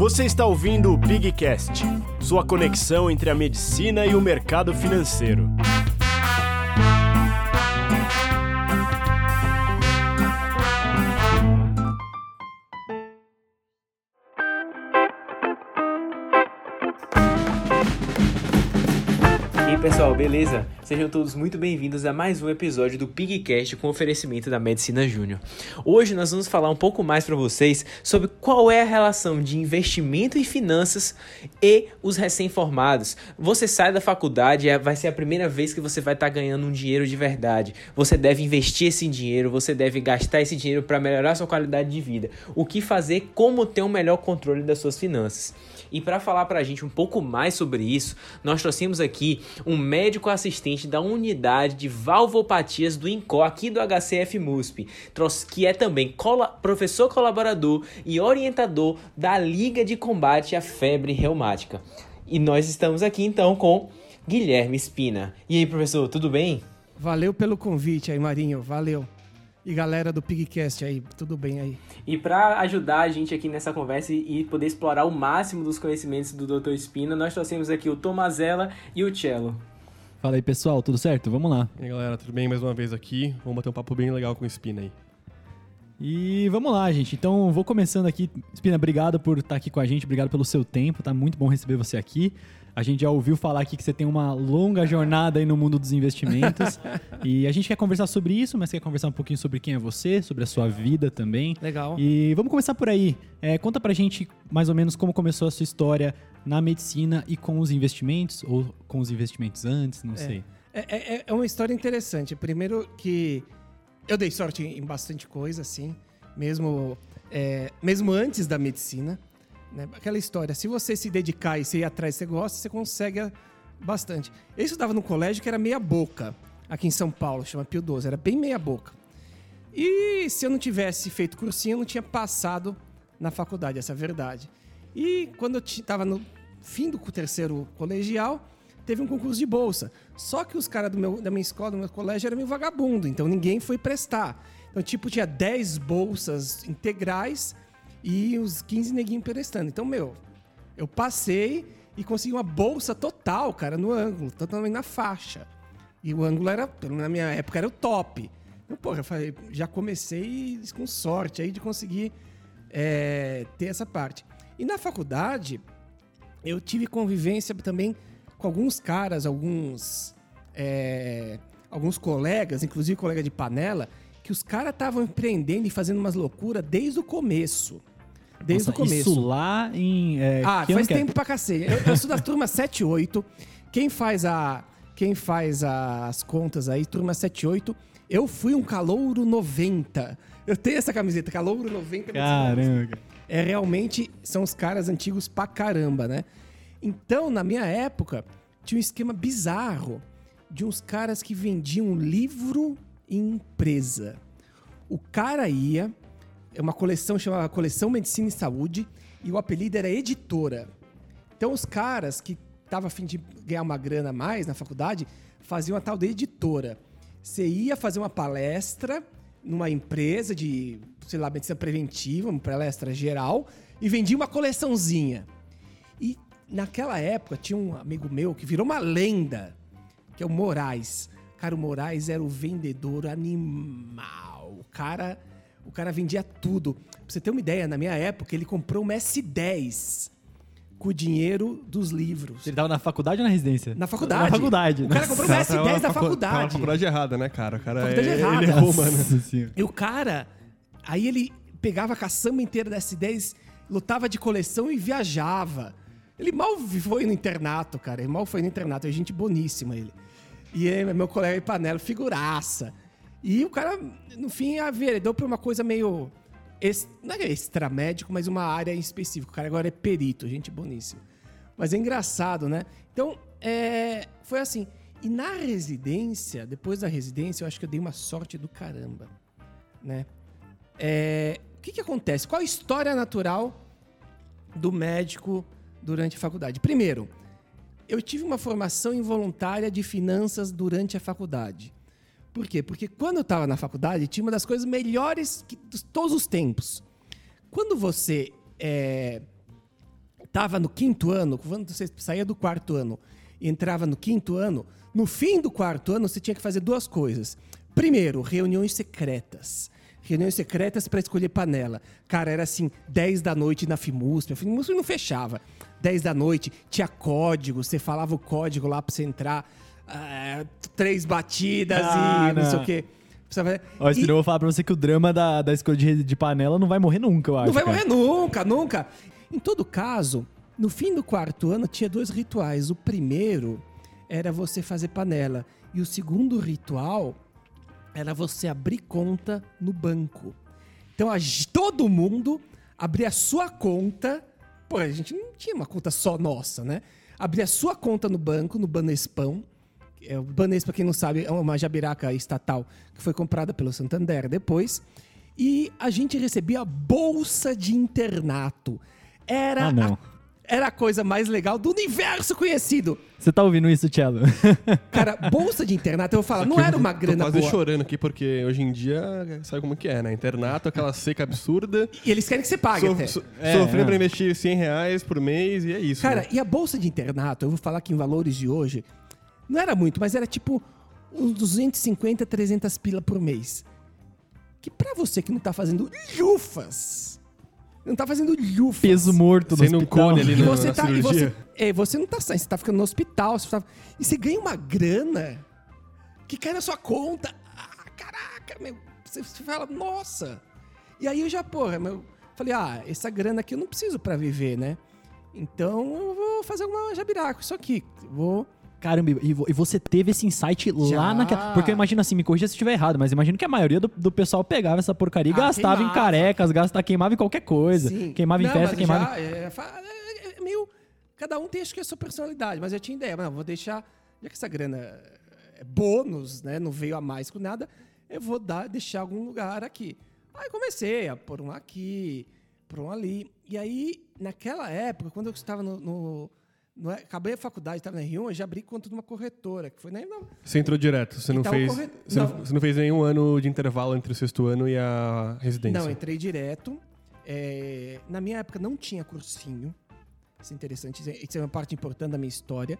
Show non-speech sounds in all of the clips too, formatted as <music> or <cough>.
Você está ouvindo o Pigcast, sua conexão entre a medicina e o mercado financeiro. Beleza? Sejam todos muito bem-vindos a mais um episódio do Pigcast com oferecimento da Medicina Júnior. Hoje nós vamos falar um pouco mais para vocês sobre qual é a relação de investimento e finanças e os recém-formados. Você sai da faculdade, é, vai ser a primeira vez que você vai estar tá ganhando um dinheiro de verdade. Você deve investir esse dinheiro, você deve gastar esse dinheiro para melhorar sua qualidade de vida. O que fazer, como ter um melhor controle das suas finanças. E para falar para a gente um pouco mais sobre isso, nós trouxemos aqui um médico assistente da unidade de valvopatias do INCO aqui do HCF MUSP, que é também professor colaborador e orientador da Liga de Combate à Febre Reumática. E nós estamos aqui então com Guilherme Espina. E aí, professor, tudo bem? Valeu pelo convite aí, Marinho. Valeu. E galera do Pigcast aí, tudo bem aí? E para ajudar a gente aqui nessa conversa e poder explorar o máximo dos conhecimentos do Dr. Espina, nós trouxemos aqui o Tomazella e o Cello. Fala aí, pessoal, tudo certo? Vamos lá. E aí, galera, tudo bem? Mais uma vez aqui. Vamos bater um papo bem legal com o Espina aí. E vamos lá, gente. Então, vou começando aqui. Espina, obrigado por estar aqui com a gente, obrigado pelo seu tempo, tá muito bom receber você aqui. A gente já ouviu falar aqui que você tem uma longa jornada aí no mundo dos investimentos. <laughs> e a gente quer conversar sobre isso, mas quer conversar um pouquinho sobre quem é você, sobre a sua vida também. Legal. E vamos começar por aí. É, conta pra gente mais ou menos como começou a sua história na medicina e com os investimentos, ou com os investimentos antes, não é. sei. É, é, é uma história interessante. Primeiro que eu dei sorte em bastante coisa, assim, mesmo, é, mesmo antes da medicina. Né? Aquela história, se você se dedicar e se ir atrás você gosta, você consegue bastante. Eu estudava num colégio que era meia boca, aqui em São Paulo, chama Pio 12, era bem meia boca. E se eu não tivesse feito cursinho, eu não tinha passado na faculdade, essa é a verdade. E quando eu estava no fim do terceiro colegial, teve um concurso de bolsa. Só que os caras da minha escola, do meu colégio, eram meio vagabundo, então ninguém foi prestar. Então, tipo, tinha 10 bolsas integrais e os 15 neguinhos prestando. Então, meu, eu passei e consegui uma bolsa total, cara, no ângulo, totalmente na faixa. E o ângulo era, na minha época, era o top. Então, pô, já, falei, já comecei com sorte aí de conseguir é, ter essa parte. E na faculdade, eu tive convivência também com alguns caras, alguns, é, alguns colegas, inclusive colega de panela, que os caras estavam empreendendo e fazendo umas loucuras desde o começo. Desde Nossa, o começo. Isso lá em. É, ah, faz tempo é? pra cacete. Eu, eu sou da turma <laughs> 7 8. Quem faz a. Quem faz as contas aí, turma 7 8, eu fui um calouro 90. Eu tenho essa camiseta, calouro 90. Caramba. É realmente, são os caras antigos pra caramba, né? Então, na minha época, tinha um esquema bizarro de uns caras que vendiam livro em empresa. O cara ia, é uma coleção chamada Coleção Medicina e Saúde, e o apelido era Editora. Então os caras que estavam a fim de ganhar uma grana a mais na faculdade faziam a tal de editora. Você ia fazer uma palestra numa empresa de, sei lá, medicina preventiva, uma palestra geral, e vendia uma coleçãozinha. E naquela época tinha um amigo meu que virou uma lenda, que é o Moraes. Cara, o Moraes era o vendedor animal. O cara o cara vendia tudo. Pra você ter uma ideia, na minha época, ele comprou uma S10 com o dinheiro dos livros. Ele tava na faculdade ou na residência? Na faculdade. Na faculdade. O cara comprou uma S10 na faculdade. Tava na faculdade errada, né, cara? O cara faculdade é, errada. ele errou, mano. E o cara, aí ele pegava a caçamba inteira da S10, lutava de coleção e viajava. Ele mal foi no internato, cara. Ele mal foi no internato. É gente boníssima ele. E meu colega de panela, figuraça. E o cara, no fim, averendou pra uma coisa meio. Não é extra médico, mas uma área em específico. O cara agora é perito, gente boníssima. Mas é engraçado, né? Então, é, foi assim. E na residência, depois da residência, eu acho que eu dei uma sorte do caramba, né? É, o que, que acontece? Qual a história natural do médico durante a faculdade? Primeiro, eu tive uma formação involuntária de finanças durante a faculdade. Por quê? Porque quando eu estava na faculdade, tinha uma das coisas melhores que, de todos os tempos. Quando você é, tava no quinto ano, quando você saía do quarto ano e entrava no quinto ano, no fim do quarto ano você tinha que fazer duas coisas. Primeiro, reuniões secretas. Reuniões secretas para escolher panela. Cara, era assim, 10 da noite na FIMUSP. A FIMUSP não fechava. 10 da noite, tinha código, você falava o código lá para você entrar. Ah, três batidas Ah, e não, sei não. o quê. Ó, eu vou falar pra você que o drama da, da escolha de, de panela não vai morrer nunca, eu acho. Não vai cara. morrer nunca, nunca. Em todo caso, no fim do quarto ano tinha dois rituais. O primeiro era você fazer panela. E o segundo ritual era você abrir conta no banco. Então a todo mundo abria a sua conta. Pô, a gente não tinha uma conta só nossa, né? Abria a sua conta no banco, no Banespão. É, o Banespa, pra quem não sabe, é uma jabiraca estatal que foi comprada pelo Santander depois. E a gente recebia bolsa de internato. Era, Ah, não. a, era a coisa mais legal do universo conhecido. Você tá ouvindo isso, Cello? <laughs> Cara, bolsa de internato, eu vou falar, não era uma tô grana quase boa. chorando aqui, porque hoje em dia sabe como que é, né? Internato, aquela seca absurda. E eles querem que você pague So, até. so, É, sofrer é. pra investir 100 reais por mês e é isso. Cara, né? e a bolsa de internato, eu vou falar que em valores de hoje, não era muito, mas era tipo uns 250, 300 pila por mês. Que pra você que não tá fazendo lufas, não tá fazendo lufas. Peso morto no um hospital. cone ali E no- você na tá. E você, é, você não tá saindo, você tá ficando no hospital. Você tá- e você ganha uma grana que cai na sua conta. Ah, caraca, meu. Você, você fala, nossa. E aí eu já, porra, meu. Falei, ah, essa grana aqui eu não preciso pra viver, né? Então eu vou fazer uma jabiraca, isso aqui. Vou. Caramba, e e você teve esse insight lá Já. naquela. Porque eu imagino assim, me corrija se estiver errado, mas imagino que a maioria do, do pessoal pegava essa porcaria e Ah, gastava em queimava. carecas, gastava, queimava em qualquer coisa. Sim. Queimava em Não, festa, mas queimava. já, é, é- é meio. Cada um tem acho que a sua personalidade, mas eu tinha ideia. Mas vou deixar. Já que essa grana é bônus, né? Não veio a mais com nada, eu vou dar, deixar algum lugar aqui. Aí comecei a pôr um aqui, pôr um ali. E aí, naquela época, quando eu estava no. no- no- acabei a faculdade, estava na R1, eu já abri conta de uma corretora, que foi na. na- Você entrou direto, você não, fez, corre- você, não. não. você não fez nenhum ano de intervalo entre o sexto ano e a residência. Não, entrei direto. É, na minha época não tinha cursinho. Isso é interessante, isso é- isso é uma parte importante da minha história.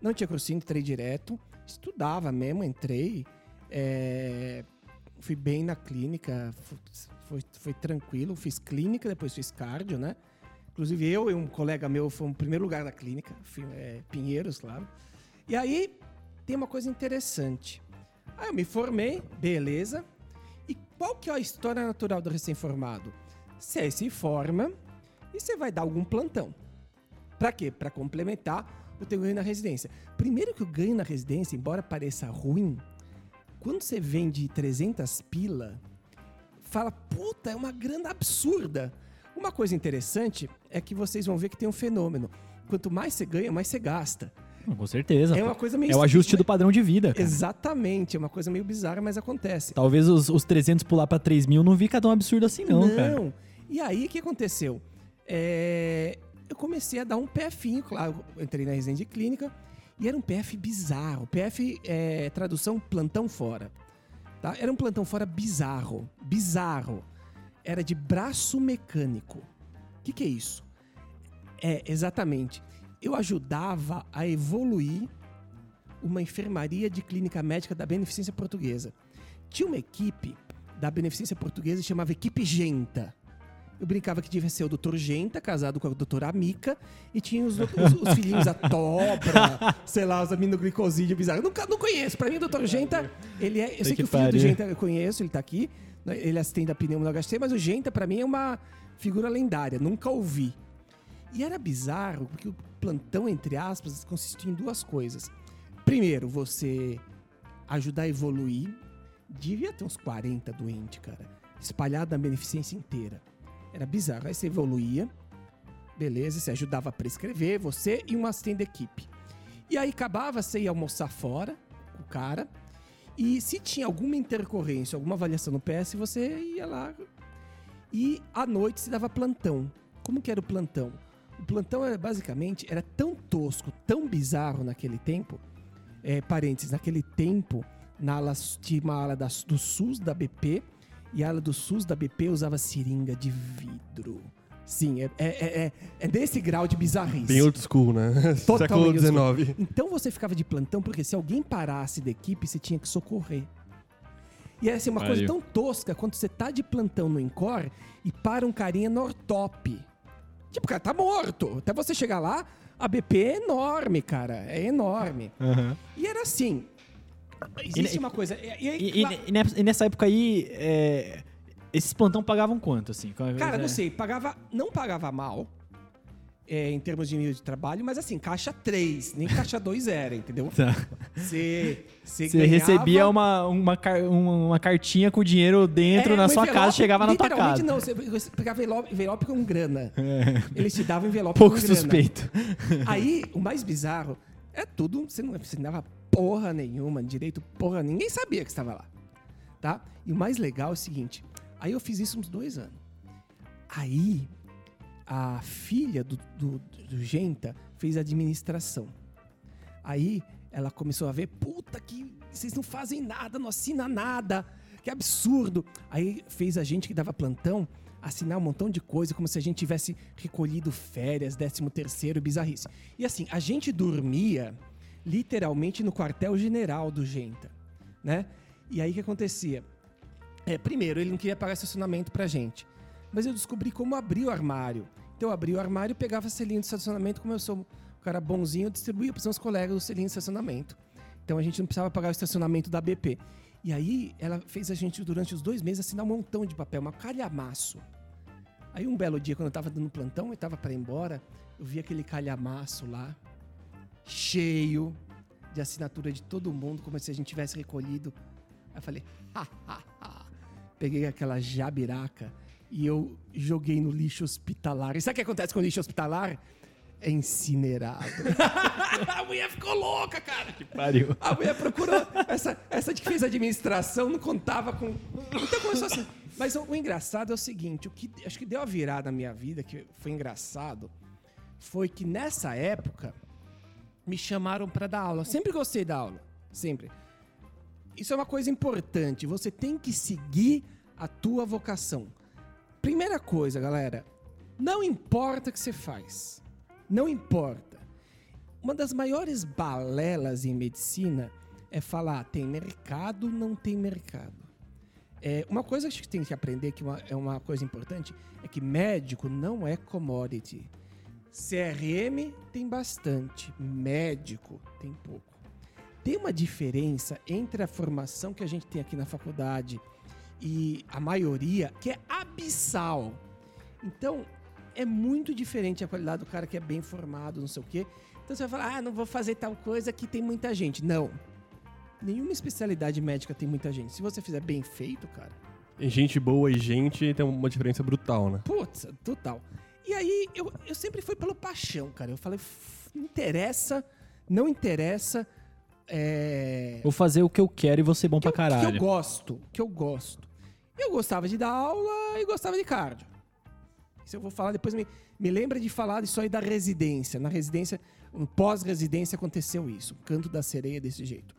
Não tinha cursinho, entrei direto. Estudava mesmo, entrei. É, fui bem na clínica, foi, foi tranquilo. Fiz clínica, depois fiz cardio, né? Inclusive eu e um colega meu fomos no primeiro lugar da clínica, é, Pinheiros, claro. E aí tem uma coisa interessante. Aí eu me formei, beleza. E qual que é a história natural do recém-formado? Você se forma e você vai dar algum plantão. Pra quê? Pra complementar o teu ganho na residência. Primeiro que o ganho na residência, embora pareça ruim, quando você vende 300 pila, fala, puta, é uma grana absurda. Uma coisa interessante é que vocês vão ver que tem um fenômeno. Quanto mais você ganha, mais você gasta. Não, Com certeza. É uma coisa meio É o ajuste do padrão de vida. cara. Exatamente, é uma coisa meio bizarra, mas acontece. Talvez os, os 300 pular pra 3 mil não fica tão absurdo assim, não, cara. E aí, o que aconteceu? É, Eu comecei a dar um PFinho, claro. Eu entrei na residência de clínica e era um PF bizarro. PF é tradução plantão fora. Tá? Era um plantão fora bizarro. Bizarro. Era de braço mecânico. O que, que é isso? É, exatamente. Eu ajudava a evoluir uma enfermaria de clínica médica da Beneficência Portuguesa. Tinha uma equipe da Beneficência Portuguesa que chamava Equipe Genta. Eu brincava que devia ser o Dr. Genta, casado com a doutora Amica, e tinha os, os- os filhinhos, a <laughs> Tobra, sei lá, os aminoglicosídeos bizarros. Eu nunca, não conheço. Pra mim, o Dr. Genta, ele é. Eu sei que que, o filho do pariu. Genta eu conheço, ele tá aqui. Né, Ele assistente da pneumo no HC, mas o Genta, pra mim, é uma figura lendária. Nunca ouvi. E era bizarro, porque o plantão, entre aspas, consistia em duas coisas. Primeiro, você ajudar a evoluir. Devia ter uns 40 doentes, cara. Espalhado na beneficência inteira. Era bizarro. Aí você evoluía. Beleza, você ajudava a prescrever, você e um assistente da equipe. E aí acabava, você ia almoçar fora o cara. E se tinha alguma intercorrência, alguma avaliação no PS, você ia lá. E à noite se dava plantão. Como que era o plantão? O plantão era basicamente era tão tosco, tão bizarro naquele tempo. É, parênteses, naquele tempo, na ala, tinha uma ala do SUS da BP e a ala do SUS da BP usava seringa de vidro. Sim, é, é, é, é desse grau de bizarrice. Bem old school, né? <laughs> Século Totalmente XIX. Então você ficava de plantão porque se alguém parasse da equipe, você tinha que socorrer. E era assim, uma coisa Pariu. tão tosca quando você tá de plantão no Encore e para um carinha no ortop. Tipo, o cara tá morto. Até você chegar lá, a BP é enorme, cara. É enorme. E era assim. Existe E- uma coisa. E, e aí, E, lá- e- e e nessa época aí, é, esses plantão pagavam quanto, assim? Cara, não É. sei, pagava, não pagava mal é, em termos de nível de trabalho, mas assim, caixa 3, nem caixa 2 era, entendeu? <laughs> Tá. Você, ganhava- recebia uma, uma, uma, cartinha com o dinheiro dentro É, na um sua envelope, casa, chegava na tua casa. não, você, pegava envelope, envelope com grana. <laughs> Eles te davam envelope Pouco com grana. suspeito. <laughs> Aí, o mais bizarro é tudo, você não ensinava porra nenhuma, direito porra, ninguém sabia que estava lá, tá? E o mais legal é o seguinte, aí eu fiz isso uns dois anos. Aí, a filha do, do, do Genta fez administração. Aí, ela começou a ver, puta que vocês não fazem nada, não assina nada, que absurdo. Aí fez a gente que dava plantão assinar um montão de coisa, como se a gente tivesse recolhido férias, décimo terceiro, bizarrice. E assim, a gente dormia literalmente no quartel-general do Genta, né? E aí o que acontecia? É, primeiro, ele não queria pagar estacionamento pra gente. Mas eu descobri como abrir o armário. Então eu abri o armário, pegava selinho de estacionamento, como eu sou um cara bonzinho, eu distribuía para os meus colegas o selinho de estacionamento. Então a gente não precisava pagar o estacionamento da BP. E aí ela fez a gente, durante os dois meses, assinar um montão de papel, uma calhamaço. Aí um belo dia, quando eu tava dando plantão e tava para ir embora, eu vi aquele calhamaço lá, cheio de assinatura de todo mundo, como se a gente tivesse recolhido. Aí eu falei, <laughs> ha, ha, ha. Peguei aquela jabiraca e eu joguei no lixo hospitalar. E sabe o que acontece com o lixo hospitalar? É incinerado. <laughs> a mulher ficou louca, cara. Pariu. A mulher procurou. Essa, essa de que fez administração não contava com. Então começou assim. Mas o, o engraçado é o seguinte: o que acho que deu a virada na minha vida, que foi engraçado, foi que nessa época me chamaram para dar aula. Sempre gostei da aula. Sempre. Isso é uma coisa importante. Você tem que seguir a tua vocação. Primeira coisa, galera. Não importa o que você faz. Não importa. Uma das maiores balelas em medicina é falar tem mercado, não tem mercado. É, uma coisa que a gente tem que aprender, que uma- é uma coisa importante, é que médico não é commodity. CRM tem bastante, médico tem pouco. Tem uma diferença entre a formação que a gente tem aqui na faculdade e a maioria, que é abissal. Então, é muito diferente a qualidade do cara que é bem formado, não sei o quê. Então você vai falar, ah, não vou fazer tal coisa que tem muita gente. Não. Nenhuma especialidade médica tem muita gente. Se você fizer bem feito, cara, gente boa e gente tem uma diferença brutal, né? Putz, total. E aí, eu, eu sempre fui pelo paixão, cara. Eu falei, "F- não interessa, não interessa. É... Vou fazer o que eu quero e vou ser bom que pra eu, que caralho. eu gosto, que eu gosto. Eu gostava de dar aula e gostava de cardio. Isso eu vou falar depois. Me, me lembra de falar disso aí da residência. Na residência, no pós-residência aconteceu isso. O canto da sereia desse jeito.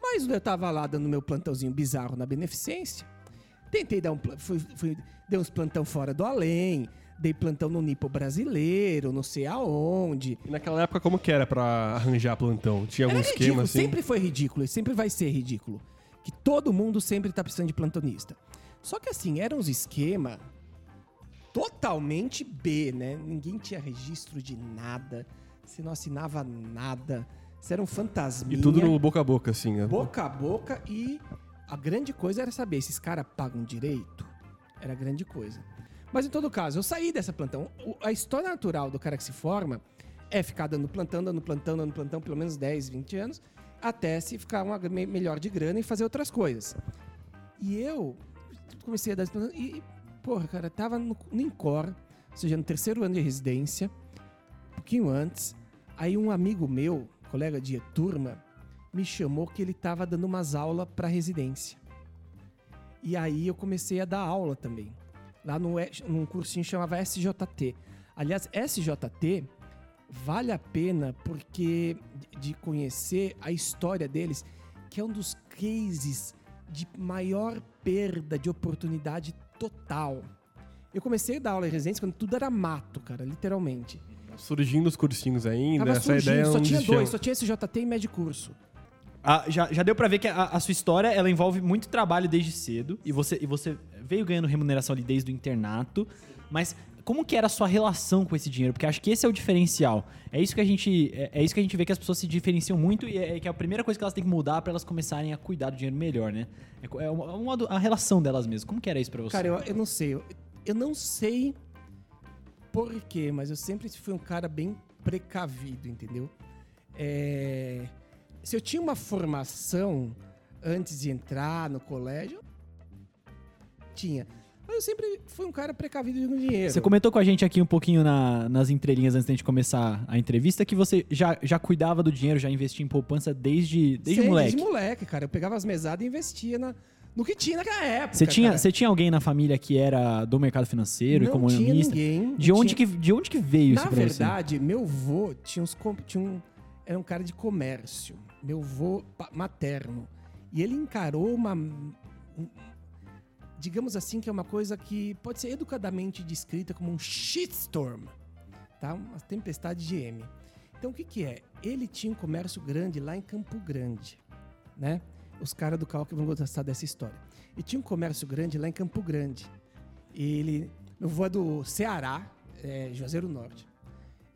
Mas eu tava lá dando meu plantãozinho bizarro na beneficência. Tentei dar um. Fui, fui, dei uns plantão fora do além. Dei plantão no Nipo brasileiro, não sei aonde. E naquela época, como que era pra arranjar plantão? Tinha algum Era esquema ridículo, assim? sempre foi ridículo e sempre vai ser ridículo. Que todo mundo sempre tá precisando de plantonista. Só que assim, eram uns esquema totalmente B, né? Ninguém tinha registro de nada, você não assinava nada, você era um fantasminha. E tudo no boca a boca, assim. né? boca a boca e a grande coisa era saber se esses caras pagam direito. Era a grande coisa. Mas em todo caso, eu saí dessa plantão. O- A história natural do cara que se forma é ficar dando plantão, dando plantão, dando plantão pelo menos 10, 20 anos, até se ficar uma, me- melhor de grana e fazer outras coisas. E eu comecei a dar plantão e, porra, cara, tava no, no Incor, ou seja, no terceiro ano de residência, um pouquinho antes. Aí um amigo meu, colega de turma, me chamou que ele estava dando umas aulas para residência. E aí eu comecei a dar aula também. Lá no, num cursinho chamava SJT. Aliás, SJT vale a pena porque de conhecer a história deles, que é um dos cases de maior perda de oportunidade total. Eu comecei a dar aula em residência quando tudo era mato, cara, literalmente. Surgindo os cursinhos ainda, Tava essa surgindo, ideia só tinha dois, só tinha SJT e médio curso. Ah, já, já deu pra ver que a, a sua história ela envolve muito trabalho desde cedo e você, e você veio ganhando remuneração ali desde o internato, mas como que era a sua relação com esse dinheiro? Porque acho que esse é o diferencial. É isso que a gente é, é isso que a gente vê que as pessoas se diferenciam muito e é, é que a primeira coisa que elas têm que mudar pra elas começarem a cuidar do dinheiro melhor, né? É, é uma, uma a relação delas mesmas. Como que era isso pra você? Cara, eu, eu não sei. Eu, eu não sei por quê, mas eu sempre fui um cara bem precavido, entendeu? É, se eu tinha uma formação antes de entrar no colégio, tinha. Mas eu sempre fui um cara precavido com dinheiro. Você comentou com a gente aqui um pouquinho na- nas entrelinhas antes da gente começar a entrevista que você já, já cuidava do dinheiro, já investia em poupança desde, desde Sei, moleque. Desde moleque, cara. Eu pegava as mesadas e investia na, no que tinha naquela época. Você tinha, cara. você tinha alguém na família que era do mercado financeiro e não tinha ninguém. De não onde, tinha- que, de onde que veio Na isso pra você? verdade, meu vô tinha uns. Tinha um, era um cara de comércio. Meu vô pa- materno. E ele encarou uma. um- digamos assim, que é uma coisa que pode ser educadamente descrita como um shitstorm. Tá? Uma tempestade de M. Então o que, que é? Ele tinha um comércio grande lá em Campo Grande. Né? Os caras do Cal que vão gostar dessa história. E tinha um comércio grande lá em Campo Grande. Ele. Meu vô é do Ceará, é, Juazeiro Norte.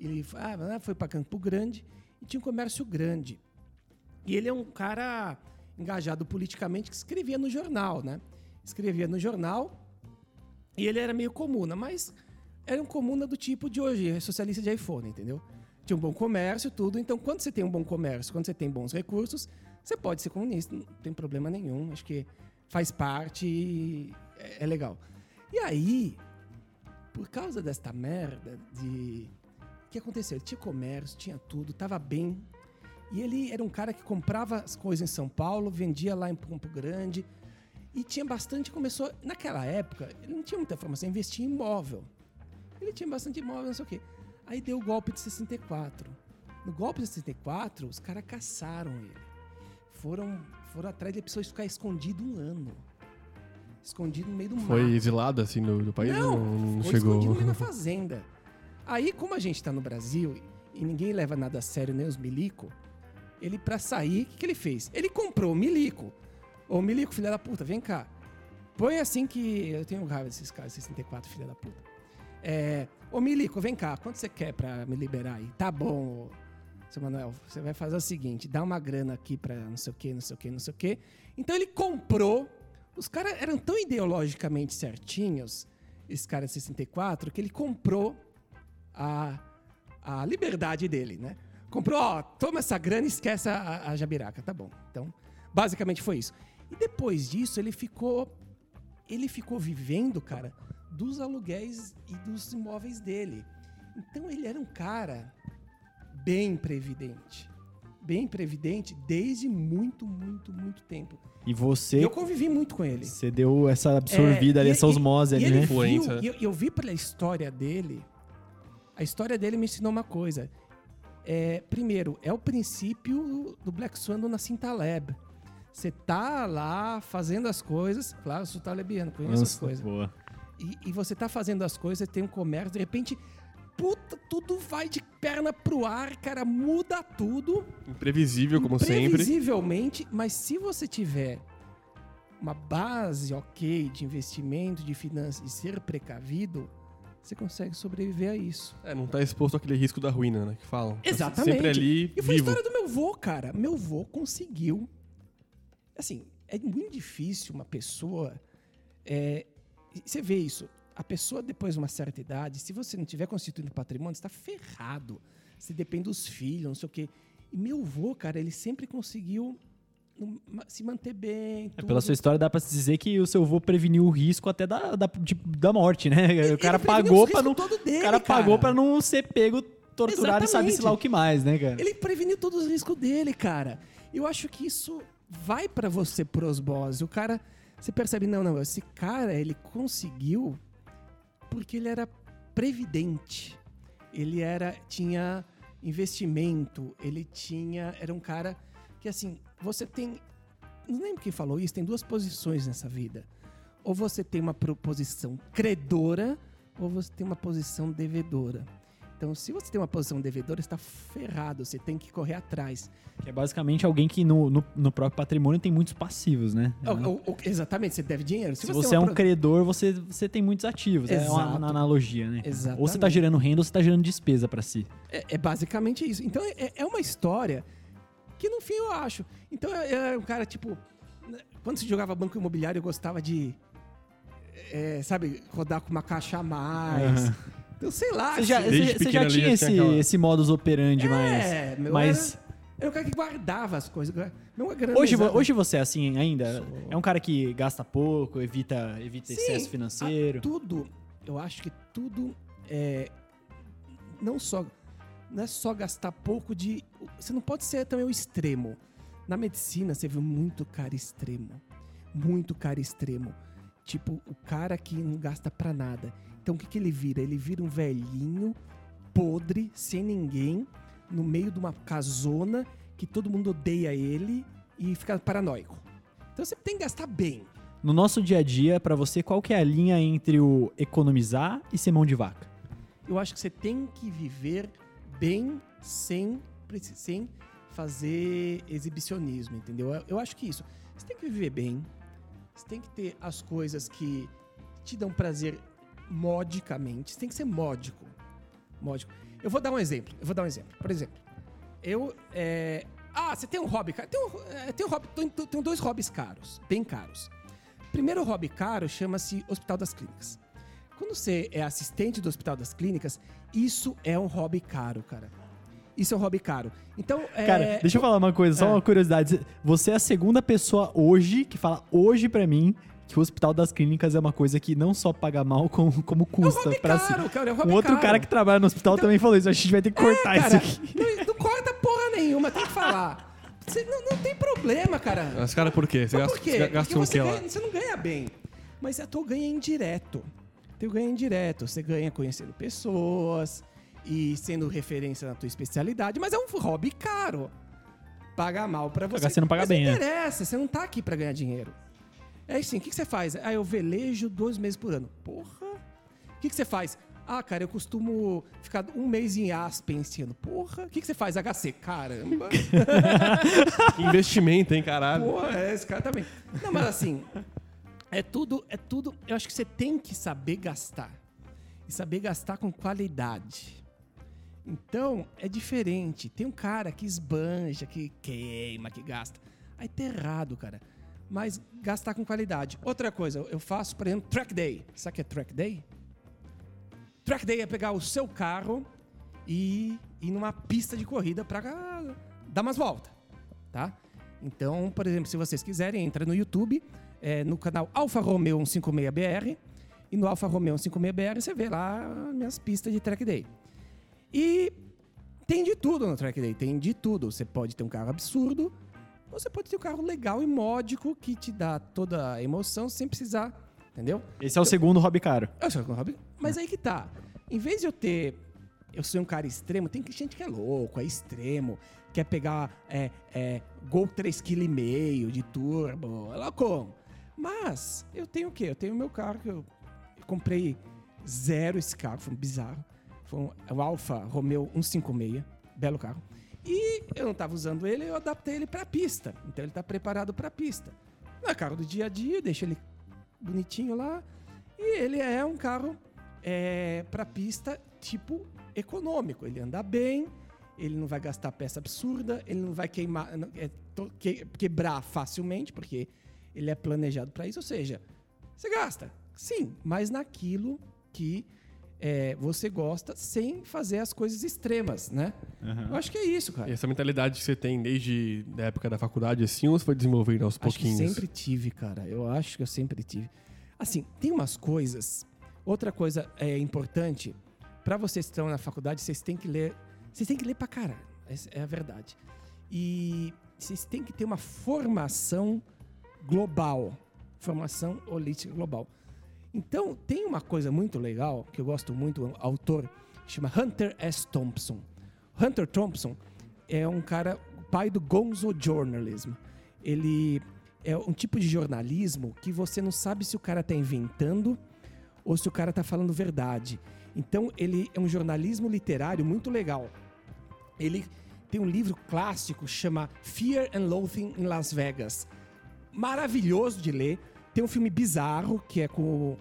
Ele ah, foi para Campo Grande e tinha um comércio grande. E ele é um cara engajado politicamente que escrevia no jornal, né? Escrevia no jornal e ele era meio comuna, mas era um comuna do tipo de hoje, socialista de iPhone, entendeu? Tinha um bom comércio, tudo. Então, quando você tem um bom comércio, quando você tem bons recursos, você pode ser comunista, não tem problema nenhum. Acho que faz parte e é, é legal. E aí, por causa desta merda de. O que aconteceu? Ele tinha comércio, tinha tudo, tava bem. E ele era um cara que comprava as coisas em São Paulo, vendia lá em Campo Grande. E tinha bastante. Começou. Naquela época, ele não tinha muita formação, investia em imóvel. Ele tinha bastante imóvel, não sei o quê. Aí deu o golpe de 64. No golpe de 64, os caras caçaram ele. Foram, foram atrás de pessoas ficar escondido um ano. Escondido no meio do mato. Foi exilado assim do, do país? Não, não foi chegou. escondido na <laughs> fazenda. Aí, como a gente tá no Brasil e ninguém leva nada a sério, nem os milico, ele, pra sair, o que, que ele fez? Ele comprou o milico. Ô, milico, filha da puta, vem cá. Põe assim que. Eu tenho raiva desses caras, 64, filha da puta. É, ô, milico, vem cá, quanto você quer pra me liberar aí? Tá bom, ô, seu Manuel, você vai fazer o seguinte: dá uma grana aqui pra não sei o que, não sei o que, não sei o que. Então ele comprou. Os caras eram tão ideologicamente certinhos, esse cara de 64, que ele comprou a, a liberdade dele, né? Comprou, ó, toma essa grana e esquece a, a jabiraca, tá bom. Então, basicamente foi isso. E depois disso, ele ficou. Ele ficou vivendo, cara, dos aluguéis e dos imóveis dele. Então ele era um cara bem previdente. Bem previdente desde muito, muito, muito tempo. E E você, eu convivi muito com ele. você deu essa absorvida É, ali, e- essa e- osmose e ali, ele né? viu- Influência. e eu, eu vi pela história dele. A história dele me ensinou uma coisa. É, primeiro, é o princípio do Black Swan do Nassim Taleb. Você tá lá fazendo as coisas. Claro, eu sou talebiano, conheço as Nossa, coisas. boa. E, e você tá fazendo as coisas, tem um comércio, de repente, puta, tudo vai de perna pro ar, cara, muda tudo. Imprevisível, como sempre. Previsivelmente, mas se você tiver uma base ok de investimento, de finanças, de ser precavido, você consegue sobreviver a isso. É, não tá exposto àquele risco da ruína, né? Que falam. Tá Exatamente. Sempre ali, E foi a vivo. história do meu vô, cara. Meu vô conseguiu. Assim, é muito difícil uma pessoa. é, você vê isso. A pessoa, depois de uma certa idade, se você não tiver constituído patrimônio, você está ferrado. Você depende dos filhos, não sei o quê. E meu vô, cara, ele sempre conseguiu se manter bem. É, tudo. pela sua história, dá pra se dizer que o seu avô preveniu o risco até da, da, de- da morte, né? Ele- o cara pagou pra não. dele, o cara cara. pagou pra não ser pego, torturado e sabe-se Exatamente. lá o que mais, né, cara? Ele preveniu todos os riscos dele, cara. Eu acho que isso vai pra você por osmose. O cara, você percebe, não, não, esse cara, ele conseguiu porque ele era previdente. Ele era tinha investimento, ele tinha, era um cara que assim, você tem, não lembro quem falou isso, tem duas posições nessa vida. Ou você tem uma proposição credora, ou você tem uma posição devedora. Então, se você tem uma posição devedora, está ferrado, você tem que correr atrás. Que é basicamente alguém que no, no, no próprio patrimônio tem muitos passivos, né? Ou- ou- exatamente, você deve dinheiro. Se, tem você é uma um pro- credor, você, você tem muitos ativos. É uma, Exato. uma analogia, né? Exatamente. Ou você tá gerando renda ou você tá gerando despesa pra si. É, é basicamente isso. Então é, é uma história que no fim eu acho. Então eu eu era um cara, tipo, quando se jogava banco imobiliário, eu gostava de. é, sabe, rodar com uma caixa a mais. Aham. Então, sei lá. Você já, assim, você, você já tinha já esse, aquela- esse modus operandi É, mais. meu, mas era, era um cara que guardava as coisas. Hoje, hoje você é assim ainda? É um cara que gasta pouco, evita, evita Sim, excesso financeiro. a- tudo, eu acho que tudo é. Não só. Não é só gastar pouco de. Você não pode ser também o extremo. Na medicina, você viu muito cara extremo. Muito cara extremo. Tipo, o cara que não gasta pra nada. Então o que, que ele vira? Ele vira um velhinho, podre, sem ninguém, no meio de uma casona que todo mundo odeia ele e fica paranoico. Então você tem que gastar bem. No nosso dia a dia, pra você, qual que é a linha entre o economizar e ser mão de vaca? eu acho que você tem que viver bem sem, sem fazer exibicionismo, entendeu? Eu, acho que isso. Você tem que viver bem, você tem que ter as coisas que te dão prazer modicamente, você tem que ser módico. Módico. Eu vou dar um exemplo, eu vou dar um exemplo. Por exemplo, eu... é, Ah, você tem um hobby, cara? Tem, um, é, tem, um hobby, tem dois hobbies caros, bem caros. Primeiro hobby caro chama-se Hospital das Clínicas. Quando você é assistente do Hospital das Clínicas, isso é um hobby caro, cara. Isso é um hobby caro. Então, é, Cara, deixa eu falar uma coisa, só É. uma curiosidade. Você é a segunda pessoa hoje que fala hoje pra mim que o Hospital das Clínicas é uma coisa que não só paga mal, <laughs> como, como é um custa hobby pra si. caro, cara. É um Um outro caro. cara que trabalha no hospital também falou isso. A gente vai ter que cortar isso Cara, aqui. não, não corta porra nenhuma, tem que falar. Você não, não tem problema, cara. Mas, cara, por quê? Você Mas gasta, por quê? Porque gasta o você, ganha- você não ganha bem. Mas a tua ganha indireto. Teu ganha indireto. Você ganha conhecendo pessoas e sendo referência na tua especialidade. Mas é um hobby caro. Paga mal pra você. Pagar você não paga mas bem, não é. interessa. Você não tá aqui pra ganhar dinheiro. É assim, o que, que você faz? Ah, eu velejo dois meses por ano. Porra. O que, que você faz? Ah, cara, eu costumo ficar um mês em Aspen esse ano. Porra. O que, que você faz? HC. Caramba. Que <laughs> investimento, hein, caralho? Porra, é, esse cara também. Não, mas assim, é tudo, é tudo. Eu acho que você tem que saber gastar. E saber gastar com qualidade. Então, é diferente. Tem um cara que esbanja, que queima, que gasta. Aí tá errado, cara. Mas gastar com qualidade. Outra coisa, eu faço, por exemplo, track day. Sabe o que é track day? Track day é pegar o seu carro e ir numa pista de corrida pra dar umas voltas, tá? Então, por exemplo, se vocês quiserem, entra no YouTube, é, no canal Alfa Romeo 156BR, e no Alfa Romeo 156BR você vê lá minhas pistas de track day. E tem de tudo no track day, tem de tudo. Você pode ter um carro absurdo, ou você pode ter um carro legal e módico que te dá toda a emoção sem precisar, entendeu? Esse é o segundo hobby caro. Eu sou um hobby. Mas aí que tá. Em vez de eu ter. Eu sou um cara extremo, tem gente que é louco, é extremo, quer pegar é, é, Gol 3,5 kg de turbo, é louco. Mas eu tenho o quê? Eu tenho o meu carro que eu, eu comprei zero esse carro, foi um bizarro. Foi um, é Alfa Romeo 156, belo carro. E eu não tava usando ele, eu adaptei ele pra pista. Então ele tá preparado pra pista. Não é carro do dia a dia, deixa ele bonitinho lá. E ele é um carro é, para pista tipo econômico. Ele anda bem, ele não vai gastar peça absurda, ele não vai queimar, é, quebrar facilmente, porque ele é planejado para isso. Ou seja, você gasta, sim, mas naquilo que é, você gosta, sem fazer as coisas extremas, né? Eu acho que é isso, cara. E essa mentalidade que você tem desde a época da faculdade, assim, ou você foi desenvolvendo aos Acho pouquinhos? sempre tive, cara. Eu acho que eu sempre tive. Assim, tem umas coisas. Outra coisa é importante. Pra vocês que estão na faculdade, vocês têm que ler. Vocês têm que ler pra caralho. Essa é a verdade. E vocês têm que ter uma formação global. Formação holística global. Então, tem uma coisa muito legal que eu gosto muito, um autor chama Hunter S. Thompson. Hunter Thompson é um cara, pai do Gonzo Journalism. Ele é um tipo de jornalismo que você não sabe se o cara está inventando ou se o cara tá falando verdade. Então, ele é um jornalismo literário muito legal. Ele tem um livro clássico chama Fear and Loathing in Las Vegas. Maravilhoso de ler. Tem um filme bizarro que é com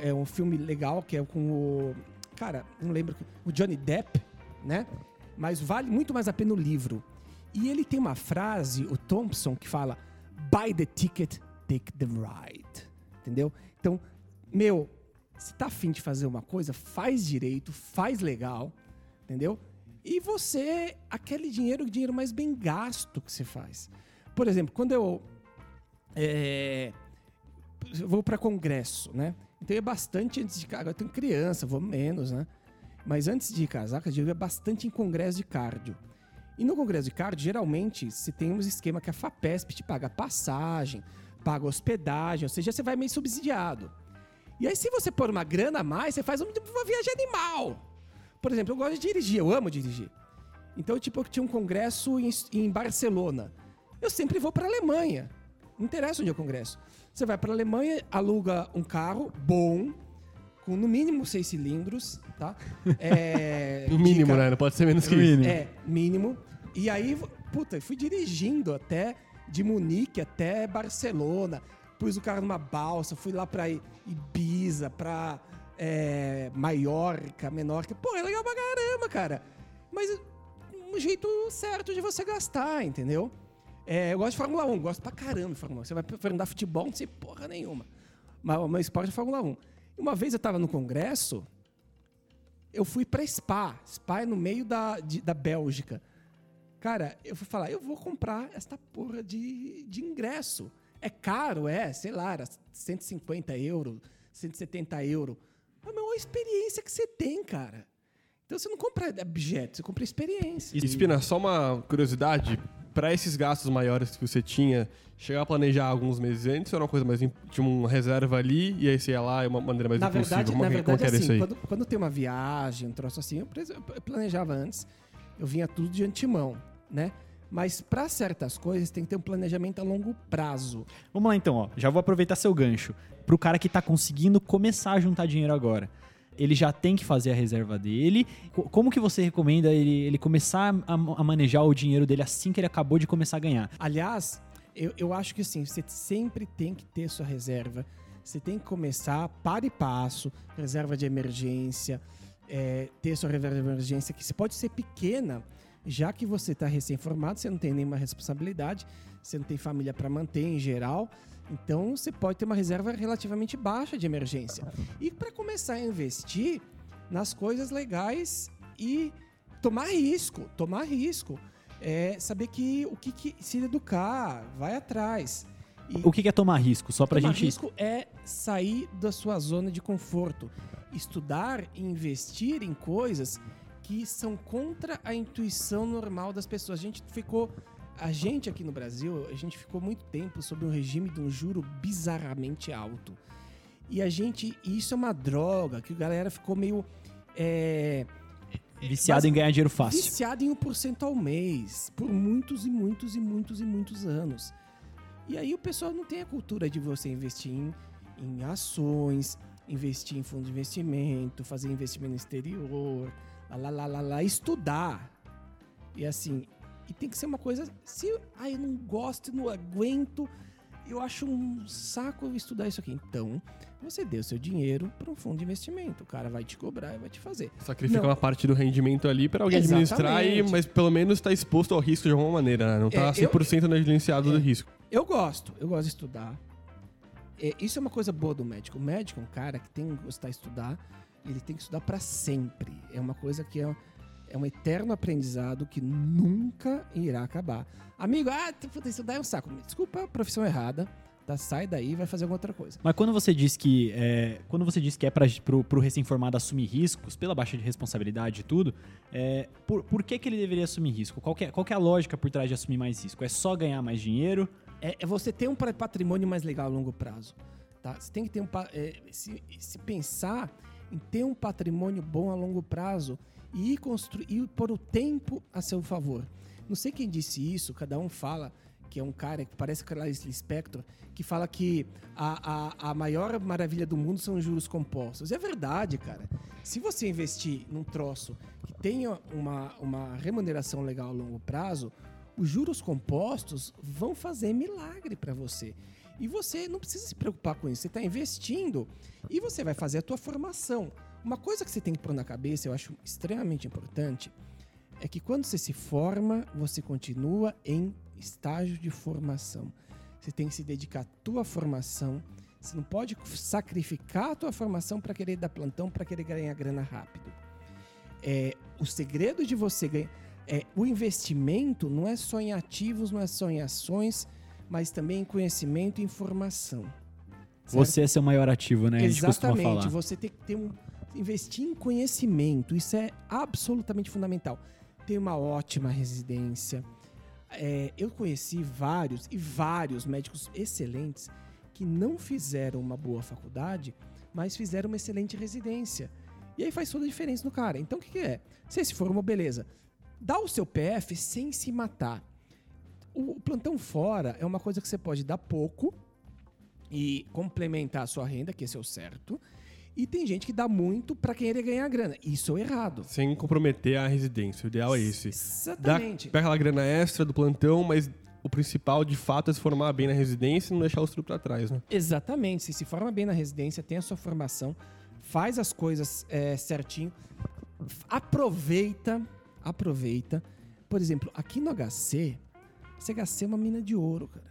é um filme legal que é com o cara, não lembro, o Johnny Depp, né? Mas vale muito mais a pena o livro. E ele tem uma frase, o Thompson, que fala: Buy the ticket, take the ride. Entendeu? Então, meu, se tá afim de fazer uma coisa, faz direito, faz legal, entendeu? E você, aquele dinheiro, o dinheiro mais bem gasto que você faz. Por exemplo, quando eu é, eu vou para congresso, né? Então ia bastante antes de casar. Eu tenho criança, vou menos, né? Mas antes de casar, eu ia bastante em congresso de cardio. E no congresso de cardio, geralmente, se tem um esquema que a FAPESP te paga passagem, paga hospedagem, ou seja, você vai meio subsidiado. E aí, se você pôr uma grana a mais, você faz um- uma viagem animal. Por exemplo, eu gosto de dirigir, eu amo dirigir. Então, tipo, eu tinha um congresso em, em Barcelona. Eu sempre vou para Alemanha. Não interessa onde é o congresso. Você vai para Alemanha, aluga um carro bom, com no mínimo seis cilindros, tá? É, <laughs> No mínimo, dica- né? Não pode ser menos que No isso. mínimo. é, mínimo. E aí, puta, fui dirigindo até de Munique até Barcelona. Pus o carro numa balsa, fui lá pra Ibiza, pra é, Maiorca, Menorca. Pô, é legal pra caramba, cara. Mas um jeito certo de você gastar, entendeu? É, eu gosto de Fórmula 1, gosto pra caramba de Fórmula 1. Você vai pra andar futebol, não sei porra nenhuma. Mas o meu esporte é Fórmula 1. E uma vez eu tava no congresso, eu fui pra Spa. Spa é no meio da, de- da Bélgica. Cara, eu fui falar, eu vou comprar esta porra de, de ingresso. É caro, é, sei lá, era 150 euros, 170 euros. Mas é uma experiência que você tem, cara. Então você não compra objeto, você compra experiência. E, Espina, só uma curiosidade. Pra esses gastos maiores que você tinha, chegar a planejar alguns meses antes era uma coisa mais... Tinha uma reserva ali e aí você ia lá de uma maneira mais na impulsiva? verdade, como, na como verdade isso assim, aí? quando, quando tem uma viagem, um troço assim, eu planejava antes, eu vinha tudo de antemão, né? Mas para certas coisas tem que ter um planejamento a longo prazo. Vamos lá então, ó. Já vou aproveitar seu gancho. Pro cara que tá conseguindo começar a juntar dinheiro agora. Ele já tem que fazer a reserva dele. Co- Como que você recomenda ele, ele começar a, a manejar o dinheiro dele assim que ele acabou de começar a ganhar? Aliás, eu, eu acho que assim, você sempre tem que ter sua reserva. Você tem que começar para e passo, reserva de emergência, é, ter sua reserva de emergência, que se pode ser pequena, já que você está recém-formado, você não tem nenhuma responsabilidade, você não tem família para manter em geral. Então você pode ter uma reserva relativamente baixa de emergência. E para começar a investir nas coisas legais e tomar risco, tomar risco. É saber que o que, que se educar, vai atrás. E O que é tomar risco? Só tomar gente. risco é sair da sua zona de conforto, estudar e investir em coisas que são contra a intuição normal das pessoas. A gente ficou a gente aqui no Brasil, a gente ficou muito tempo sob um regime de um juro bizarramente alto. E a gente, e isso é uma droga, que a galera ficou meio é, Viciado em ganhar dinheiro fácil. viciado em 1% ao mês, por muitos e muitos e muitos e muitos anos. E aí o pessoal não tem a cultura de você investir em, em ações, investir em fundo de investimento, fazer investimento no exterior, lá, lá, lá, lá, estudar. E assim, e tem que ser uma coisa, se ah, eu não gosto, não aguento, eu acho um saco estudar isso aqui. Então, você o seu dinheiro para um fundo de investimento. O cara vai te cobrar e vai te fazer. Sacrifica Não. uma parte do rendimento ali pra alguém administrar, e, Exatamente. mas pelo menos tá exposto ao risco de alguma maneira, né? Não tá É, eu- 100% negligenciado do risco. Eu gosto, eu gosto de estudar. É, isso é uma coisa boa do médico. O médico é um cara que tem que gostar de estudar, ele tem que estudar para sempre. É uma coisa que é, é um eterno aprendizado que nunca irá acabar. Amigo, ah, puta, estudar é um saco. Desculpa a profissão errada, tá? Sai daí e vai fazer alguma outra coisa. Mas quando você diz que é, quando você diz que é para pro, recém-formado assumir riscos pela baixa de responsabilidade e tudo, é, por, por que, que ele deveria assumir risco? Qual é, qual é a lógica por trás de assumir mais risco? É só ganhar mais dinheiro? É, é você ter um pa- patrimônio mais legal a longo prazo. Tá? Você tem que ter um. é, se, se pensar em ter um patrimônio bom a longo prazo e ir construir, e pôr o tempo a seu favor. Não sei quem disse isso, cada um fala que é um cara que parece Clarice Lispector, que fala que a, a, a maior maravilha do mundo são os juros compostos. É verdade, cara. Se você investir num troço que tenha uma, uma remuneração legal a longo prazo, os juros compostos vão fazer milagre para você. E você não precisa se preocupar com isso. Você está investindo e você vai fazer a tua formação. Uma coisa que você tem que pôr na cabeça, eu acho extremamente importante, é que quando você se forma, você continua em estágio de formação. Você tem que se dedicar à tua formação. Você não pode sacrificar a tua formação para querer dar plantão, para querer ganhar grana rápido. É, o segredo de você ganhar. É, o investimento não é só em ativos, não é só em ações, mas também conhecimento e informação. certo? Você é seu maior ativo, né? Exatamente. Você tem que ter um. Investir em conhecimento, isso é absolutamente fundamental. Ter uma ótima residência. É, eu conheci vários e vários médicos excelentes que não fizeram uma boa faculdade, mas fizeram uma excelente residência. E aí faz toda a diferença no cara. Então o que, que é? Você se formou, beleza. Dá o seu PF sem se matar. O plantão fora é uma coisa que você pode dar pouco e complementar a sua renda, que esse é o certo. E tem gente que dá muito pra querer ganhar grana. Isso é errado. Sem comprometer a residência. O ideal é esse. Dá, Exatamente. pega aquela grana extra do plantão, mas o principal de fato é se formar bem na residência e não deixar o estudo pra trás, né? Exatamente. Se se forma bem na residência, tem a sua formação, faz as coisas é, certinho, aproveita, aproveita. Por exemplo, aqui no HC, esse HC é uma mina de ouro, cara.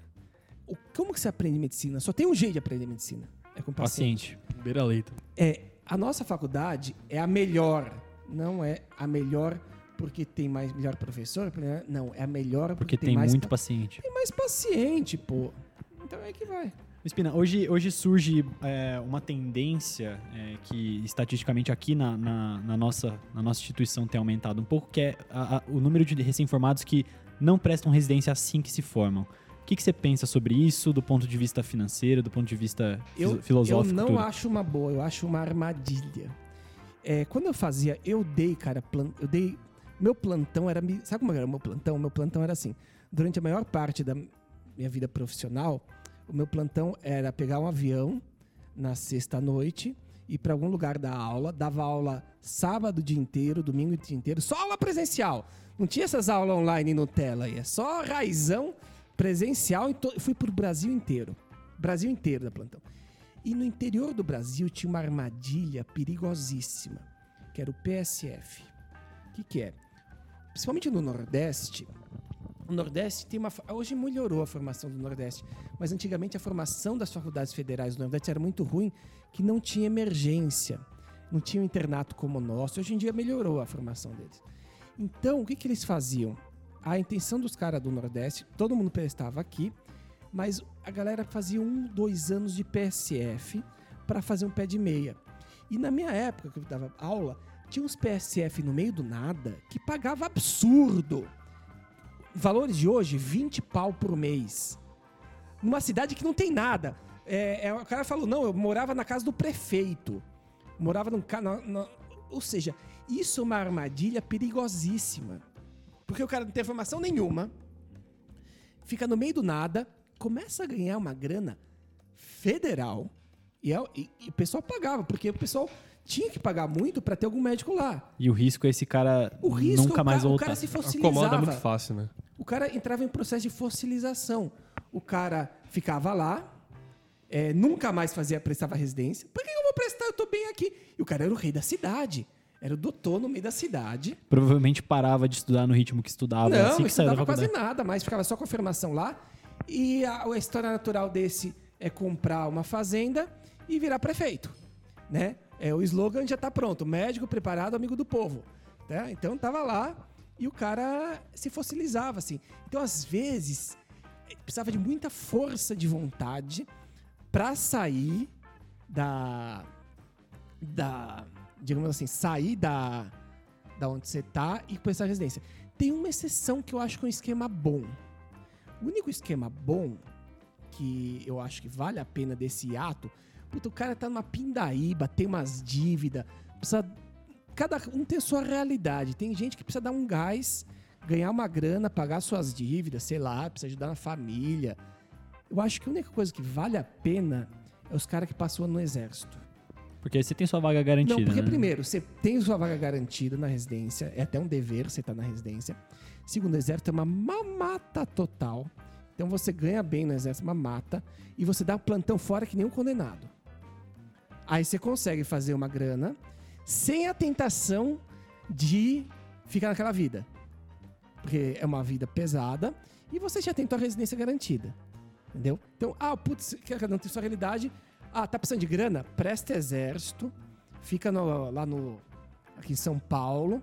O, como que você aprende medicina? Só tem um jeito de aprender medicina. É com paciente. Paciente. Beira leita. É, a nossa faculdade é a melhor. Não é a melhor porque tem mais melhor professor, não, é a melhor porque, Porque tem, mais muito pa- paciente. tem mais paciente, pô. Então é que vai. Espina, hoje, hoje surge é, uma tendência é, que estatisticamente aqui na, na, na nossa, na nossa instituição tem aumentado um pouco, que é a- a- o número de recém-formados que não prestam residência assim que se formam. O que, que você pensa sobre isso do ponto de vista financeiro, do ponto de vista Eu, filo- filosófico? eu não tudo? acho uma boa, eu acho uma armadilha. É, quando eu fazia, eu dei, cara, plan, eu dei. Meu plantão era. Sabe como era o meu plantão? Meu plantão era assim. Durante a maior parte da minha vida profissional, o meu plantão era pegar um avião na sexta-noite, ir para algum lugar da aula, dava aula sábado o dia inteiro, domingo o dia inteiro, só aula presencial. Não tinha essas aulas online no tela aí, é só raizão presencial. to- Fui pro Brasil inteiro. Brasil inteiro da plantão. E no interior do Brasil tinha uma armadilha perigosíssima, que era o PSF. O que, que é? Principalmente no Nordeste. O Nordeste tem uma. Hoje melhorou a formação do Nordeste, mas antigamente a formação das faculdades federais do Nordeste era muito ruim, que não tinha emergência, não tinha um internato como o nosso. Hoje em dia melhorou a formação deles. Então, o que, que eles faziam? A intenção dos caras do Nordeste, todo mundo prestava aqui, mas a galera fazia um, dois anos de PSF para fazer um pé de meia. E na minha época, que eu dava aula, tinha uns PSF no meio do nada que pagava absurdo. Valores de hoje, 20 pau por mês. Numa cidade que não tem nada. É, é, o cara falou, não, eu morava na casa do prefeito. Morava num... ou seja, isso é uma armadilha perigosíssima. Porque o cara não tem formação nenhuma, fica no meio do nada, começa a ganhar uma grana federal e, é- e- e o pessoal pagava, porque o pessoal tinha que pagar muito para ter algum médico lá. E o risco é esse cara O risco nunca o, mais ca- o voltar. cara se Acomoda fossilizava. muito fácil, né? O cara entrava em processo de fossilização. O cara ficava lá, é, nunca mais fazia, prestava residência. Por que eu vou prestar? Eu tô bem aqui. E o cara era o rei da cidade. Era o doutor no meio da cidade. Provavelmente parava de estudar no ritmo que estudava não, assim não que estudava quase nada, mas ficava só com a formação lá. E a, a história natural desse é comprar uma fazenda e virar prefeito, né? É, o slogan já tá pronto, médico preparado, amigo do povo. Tá? Então tava lá e o cara se fossilizava, assim. Então, às vezes, precisava de muita força de vontade para sair da... da... digamos assim, sair da da onde você tá e começar a residência. Tem uma exceção que eu acho que é um esquema bom. O único esquema bom que eu acho que vale a pena desse ato, puta, o cara tá numa pindaíba, tem umas dívidas, precisa cada um tem a sua realidade. Tem gente que precisa dar um gás, ganhar uma grana, pagar suas dívidas, sei lá, precisa ajudar na família. Eu acho que a única coisa que vale a pena é os caras que passam no exército. Porque aí você tem sua vaga garantida. Não, porque né? primeiro, você tem sua vaga garantida na residência, é até um dever você estar na residência. Segundo, o exército é uma mamata total. Então você ganha bem no exército, uma mata, e você dá plantão fora que nem um condenado. Aí você consegue fazer uma grana sem a tentação de ficar naquela vida. Porque é uma vida pesada e você já tem tua residência garantida. Entendeu? Então, ah, putz, não tem sua realidade. Ah, tá precisando de grana? Presta exército. Fica no- lá no. Aqui em São Paulo.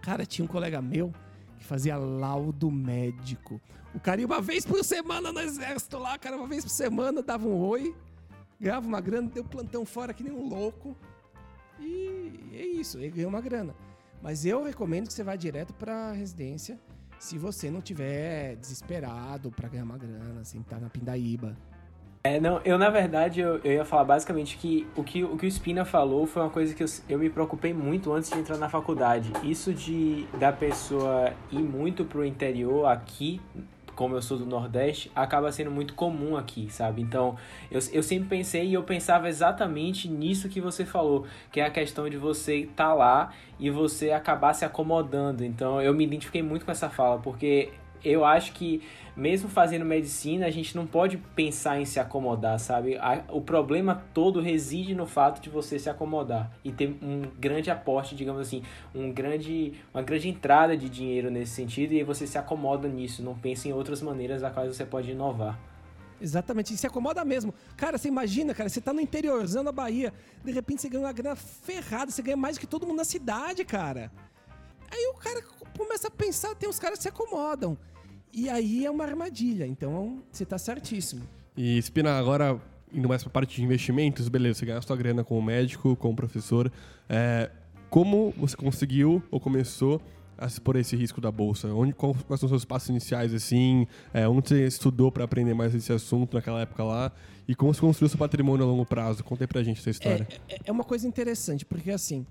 Cara, tinha um colega meu que fazia laudo médico. O cara ia uma vez por semana no exército lá, cara, uma vez por semana, dava um oi, ganhava uma grana, deu plantão fora que nem um louco. E é isso, ele ganhou uma grana. Mas eu recomendo que você vá direto pra residência se você não tiver desesperado pra ganhar uma grana, assim, tá na pindaíba. É, não, eu na verdade eu, eu ia falar basicamente que o, que o que o Spina falou foi uma coisa que eu, eu me preocupei muito antes de entrar na faculdade. Isso de da pessoa ir muito pro interior aqui, como eu sou do Nordeste, acaba sendo muito comum aqui, sabe? Então eu, eu sempre pensei e eu pensava exatamente nisso que você falou, que é a questão de você estar tá lá e você acabar se acomodando. Então eu me identifiquei muito com essa fala, porque eu acho que mesmo fazendo medicina, a gente não pode pensar em se acomodar, sabe? O problema todo reside no fato de você se acomodar e ter um grande aporte, digamos assim, um grande, uma grande entrada de dinheiro nesse sentido e você se acomoda nisso, não pensa em outras maneiras a quais você pode inovar. Exatamente, e se acomoda mesmo. Cara, você imagina, cara, você tá no interiorzão da Bahia, de repente você ganha uma grana ferrada, você ganha mais do que todo mundo na cidade, cara. Aí o cara começa a pensar, tem uns caras que se acomodam. E aí é uma armadilha, então você tá certíssimo. E Spina, agora indo mais pra parte de investimentos, beleza, você ganha a sua grana como médico, como professor. É, como você conseguiu ou começou a se pôr esse risco da bolsa? Onde, quais são os seus passos iniciais, assim? É, onde você estudou para aprender mais esse assunto naquela época lá? E como você construiu seu patrimônio a longo prazo? Conta aí pra gente essa história. É, é uma coisa interessante, porque assim,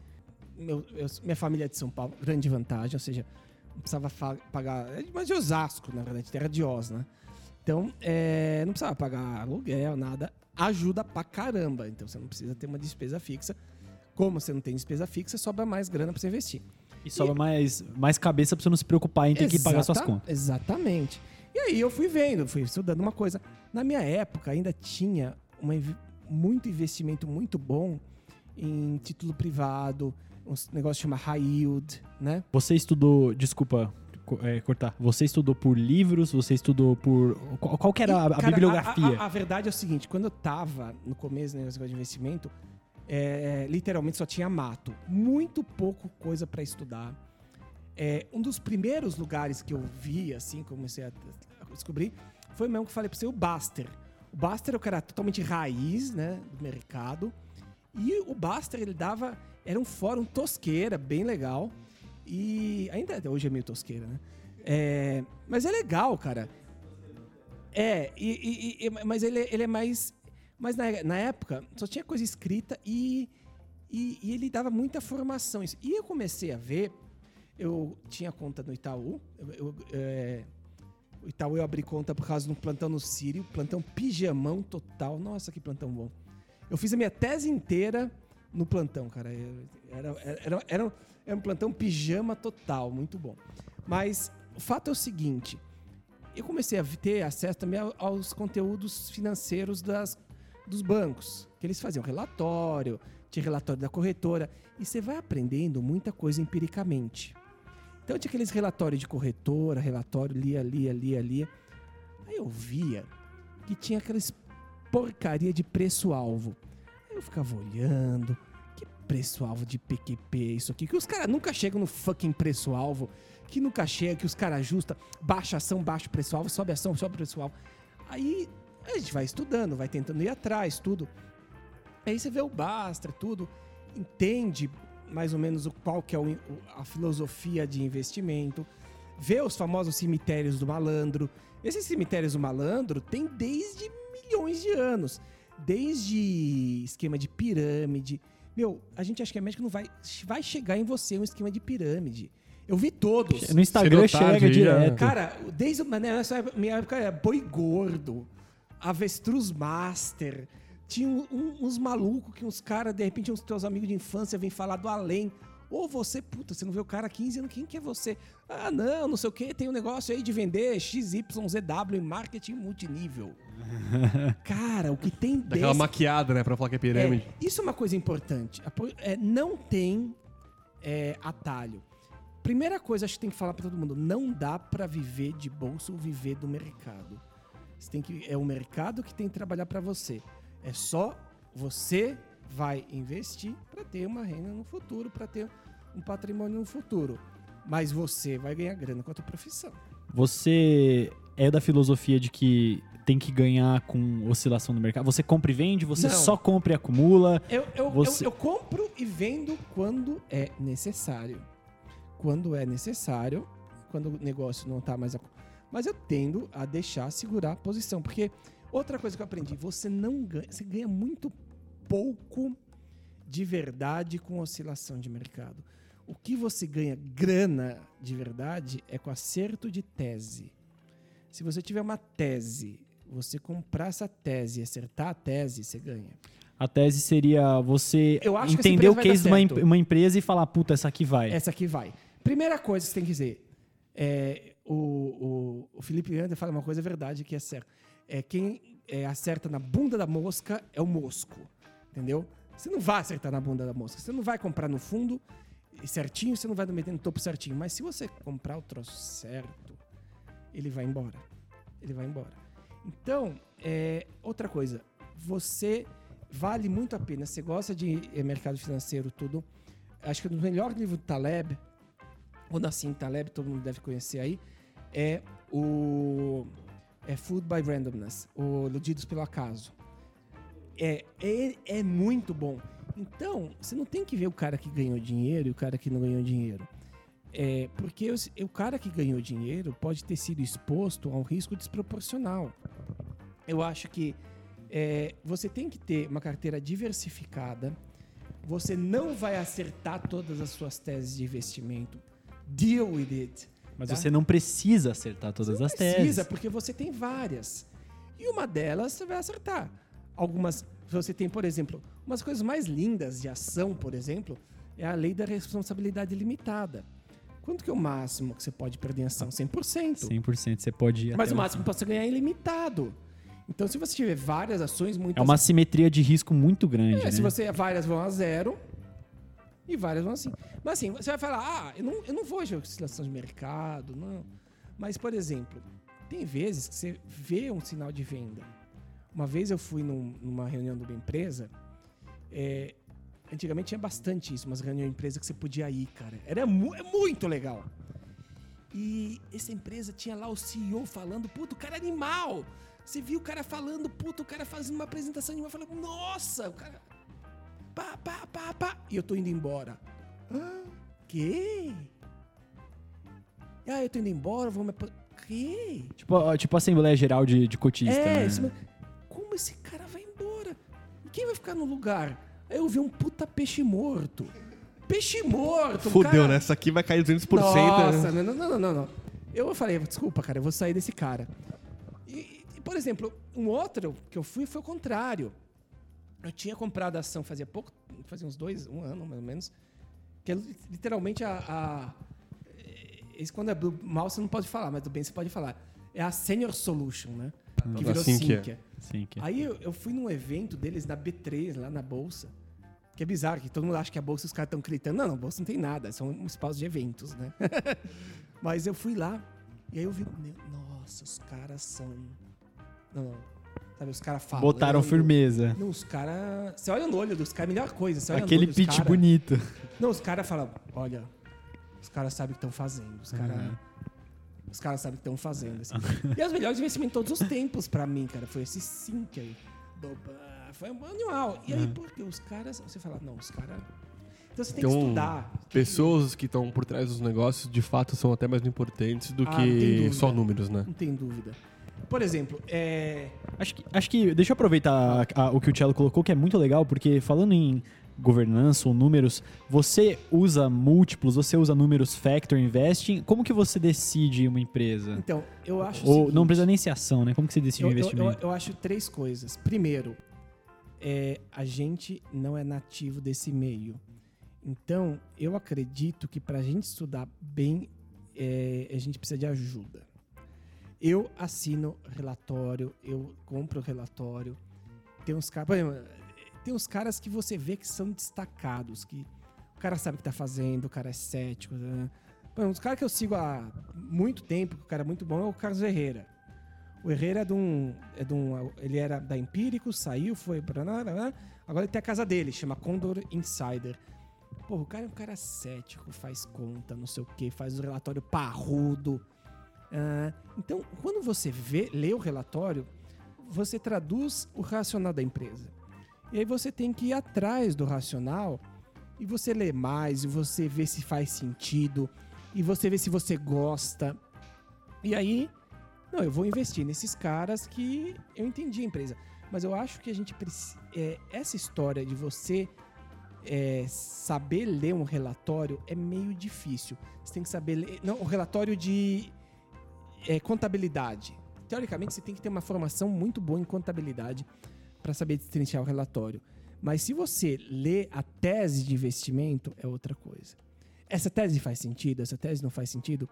meu- eu- minha família é de São Paulo, grande vantagem, ou seja, não precisava pagar. Mas de Osasco, na verdade, terra de Oz, né? Então, é, não precisava pagar aluguel, nada. Ajuda pra caramba. Então, você não precisa ter uma despesa fixa. Como você não tem despesa fixa, sobra mais grana pra você investir. E sobra mais, mais cabeça pra você não se preocupar em ter que pagar suas contas. Exatamente. E aí eu fui vendo, fui estudando uma coisa. Na minha época ainda tinha uma muito investimento muito bom em título privado, um negócio chama high yield, né? Você estudou, desculpa é, cortar, você estudou por livros, você estudou por... Qual, qual que era a, a E, cara, bibliografia? A, a- a verdade é o seguinte, quando eu tava no começo do negócio de investimento, é, literalmente só tinha mato. Muito pouco coisa pra estudar. É, um dos primeiros lugares que eu vi, assim, comecei a, a descobrir, foi mesmo que eu falei pra você, o Baster. O Baster é o cara totalmente raiz, né, do mercado. E o Baster, ele dava... Era um fórum tosqueira, bem legal. E ainda hoje é meio tosqueira, né? É, mas é legal, cara. É, e, e- e- mas ele, ele é mais. Mas na, na época só tinha coisa escrita e, e, ele dava muita formação. E eu comecei a ver. Eu tinha conta no Itaú. Eu, eu, é, o Itaú eu abri conta por causa de um plantão no Sírio. Plantão pijamão total. Nossa, que plantão bom. Eu fiz a minha tese inteira no plantão, cara. Eu- Era, era, era, um- era um plantão pijama total, muito bom. Mas o fato é o seguinte: eu comecei a ter acesso também ao- aos conteúdos financeiros das, dos bancos, que eles faziam relatório, tinha relatório da corretora, e você vai aprendendo muita coisa empiricamente. Então tinha aqueles relatórios de corretora, relatório, lia, lia, lia, lia. Aí eu via que tinha aqueles porcaria de preço-alvo. Aí eu ficava olhando, que preço-alvo de PQP é isso aqui? Que os caras nunca chegam no fucking preço-alvo, que nunca chega, que os caras ajustam, baixa ação, baixa preço-alvo, sobe ação, sobe preço-alvo. Aí a gente vai estudando, vai tentando ir atrás, tudo. Aí você vê o Bastra, tudo, entende mais ou menos o qual que é o- a filosofia de investimento, vê os famosos cemitérios do malandro. Esses cemitérios do malandro tem desde milhões de anos, desde esquema de pirâmide. Meu, a gente acha que a médica não vai vai chegar em você um esquema de pirâmide. Eu vi todos. No Instagram Cedo tarde, chega direto. Cara, desde né, nessa época- minha época era boi gordo, avestruz master. Tinha um- um- uns malucos que uns caras, de repente, uns teus amigos de infância vêm falar do além. Ou você, puta, você não vê o cara há 15 anos, quem que é você? Ah, não, não sei o que, tem um negócio aí de vender XYZW em marketing multinível. Cara, o que tem Daquela desse... maquiada, né? Pra falar que é pirâmide. É, isso é uma coisa importante. É, não tem é, atalho. Primeira coisa, acho que tem que falar pra todo mundo: não dá pra viver de bolsa ou viver do mercado. Você tem que, é o mercado que tem que trabalhar pra você. É só você vai investir pra ter uma renda no futuro, pra ter um patrimônio no futuro. Mas você vai ganhar grana com a tua profissão. Você é da filosofia de que tem que ganhar com oscilação no mercado? Você compra e vende? Você Não. só compra e acumula? Eu, eu, Você- eu, eu compro e vendo quando é necessário. Quando é necessário, quando o negócio não tá mais. acu- Mas eu tendo a deixar segurar a posição. Porque outra coisa que eu aprendi, você não ganha. Você ganha muito pouco de verdade com oscilação de mercado. O que você ganha grana de verdade é com acerto de tese. Se você tiver uma tese, você comprar essa tese acertar a tese, você ganha. A tese seria você entender o case de uma, uma empresa e falar, puta, essa aqui vai. Essa aqui vai. Primeira coisa que você tem que dizer. É, o, o, o Felipe Leandro fala uma coisa verdade que é certa. É, quem é, acerta na bunda da mosca é o mosco. Entendeu? Você não vai acertar na bunda da mosca. Você não vai comprar no fundo certinho, você não vai meter no topo certinho. Mas se você comprar o troço certo, ele vai embora. Ele vai embora. Então, é, outra coisa. Você vale muito a pena. Você gosta de eh, mercado financeiro, tudo. Acho que o melhor livro do Taleb, ou Nassim Taleb, todo mundo deve conhecer aí, é o é Food by Randomness, o Iludidos pelo Acaso. É, é, é muito bom. Então, você não tem que ver o cara que ganhou dinheiro e o cara que não ganhou dinheiro. É, porque o, o cara que ganhou dinheiro pode ter sido exposto a um risco desproporcional. Eu acho que é, você tem que ter uma carteira diversificada. Você não vai acertar todas as suas teses de investimento. Deal with it. Mas tá? você não precisa acertar todas as Precisa, teses. porque você tem várias. E uma delas você vai acertar. Algumas, você tem, por exemplo, umas coisas mais lindas de ação, por exemplo, é a lei da responsabilidade limitada. Quanto que é o máximo que você pode perder em ação? 100%. 100% você pode ir Mas o máximo para você ganhar é ilimitado. Então, se você tiver várias ações, muitas É uma simetria de risco muito grande, é, né? se você várias vão a zero e várias vão assim. Mas assim, você vai falar, ah, eu não, eu não vou de oscilação de mercado, não. Mas, por exemplo, tem vezes que você vê um sinal de venda. Uma vez eu fui num- numa reunião de uma empresa, é, antigamente tinha bastante isso, umas reuniões de empresa que você podia ir, cara. Era mu- é muito legal. E essa empresa tinha lá o CEO falando, puto, o cara é animal. Você viu o cara falando, puto, o cara fazendo uma apresentação animal, falando, nossa, o cara. Pá, pá, pá, pá. E eu tô indo embora. Que? Ah, eu tô indo embora, vou me. Que? Tipo, tipo Assembleia Geral de, de cotista, É, né? como esse cara vai embora? E Quem vai ficar no lugar? Aí eu vi um puta peixe morto. Peixe morto! Fudeu, cara- né? Essa aqui vai cair 200%. Nossa, né? não, não, não, não, não. Eu falei, desculpa, cara, eu vou sair desse cara. E, e, por exemplo, um outro que eu fui foi o contrário. Eu tinha comprado a ação fazia pouco, fazia uns dois, um ano mais ou menos, que é li- literalmente a. a esse, quando é do mal você não pode falar, mas do bem você pode falar. É a Senior Solution, né? Que Da virou Sinqia. Sim, que... Aí eu, eu fui num evento deles na B3, lá na Bolsa. Que é bizarro, que todo mundo acha que a Bolsa os caras estão gritando. Não, não, Bolsa não tem nada, são um espaço de eventos, né? <laughs> Mas eu fui lá e aí eu vi, meu, nossa, os caras são. Não, não. Sabe, os caras falam. Botaram firmeza. Não, os caras. Você olha no olho dos caras, melhor coisa. Você olha no Aquele pitch cara- bonito. Não, os caras falam, olha, os caras sabem o que estão fazendo. Os caras. Os caras sabem o que estão fazendo. assim. e os melhores investimentos de todos os tempos pra mim, cara, foi esse Sync aí. Do- Foi um animal. E aí, porque os caras. Você fala, não, os caras. Então você tem que Então, estudar. Pessoas que estão por trás dos negócios, de fato, são até mais importantes do Ah, que só números, né? Não tem dúvida. Por exemplo, é. Acho que, acho que deixa eu aproveitar a- a- o que o Thiago colocou, que é muito legal, porque falando em governança ou números, você usa múltiplos, você usa números factor investing? Como que você decide uma empresa? Então, eu acho. Ou seguinte, não precisa nem ser ação, né? Como que você decide eu, um eu- investimento? eu- eu acho três coisas. Primeiro, é, a gente não é nativo desse meio. Então, eu acredito que para a gente estudar bem, é, a gente precisa de ajuda. Eu assino relatório, eu compro relatório. Tem uns caras, tem uns caras que você vê que são destacados, que o cara sabe o que tá fazendo, o cara é cético. Né? Por exemplo, os caras que eu sigo há muito tempo, que o cara é muito bom, é o Carlos Herrera. O Herrera é de um. É de um ele era da Empírico, saiu, foi. pra. Agora ele tem a casa dele, chama Condor Insider. Pô, o cara é um cara cético, faz conta, não sei o que, faz o relatório parrudo. Ah, então, quando você vê, lê o relatório, você traduz o racional da empresa. E aí você tem que ir atrás do racional e você lê mais, e você vê se faz sentido, e você vê se você gosta. E aí, não, eu vou investir nesses caras que eu entendi a empresa. Mas eu acho que a gente precisa. essa história de você é, saber ler um relatório é meio difícil. Você tem que saber ler. Não, o relatório de é, contabilidade. Teoricamente, você tem que ter uma formação muito boa em contabilidade para saber destrinchar o relatório. Mas se você lê a tese de investimento, é outra coisa. Essa tese faz sentido? Essa tese não faz sentido?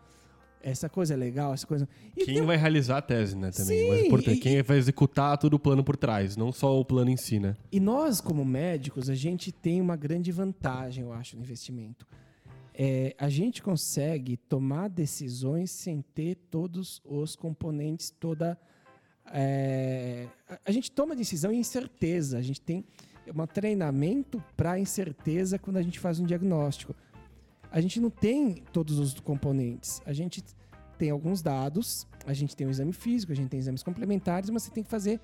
Essa coisa é legal? Essa coisa. E Quem tem- vai realizar a tese, né, também. Sim, Mas importante, e- quem vai executar todo o plano por trás, não só o plano em si, né? E nós, como médicos, a gente tem uma grande vantagem, eu acho, no investimento. É, a gente consegue tomar decisões sem ter todos os componentes, toda. É, a- gente toma decisão em incerteza. A gente tem um treinamento para incerteza quando a gente faz um diagnóstico. A gente não tem todos os componentes. A gente tem alguns dados, a gente tem o exame físico, a gente tem exames complementares, mas você tem que fazer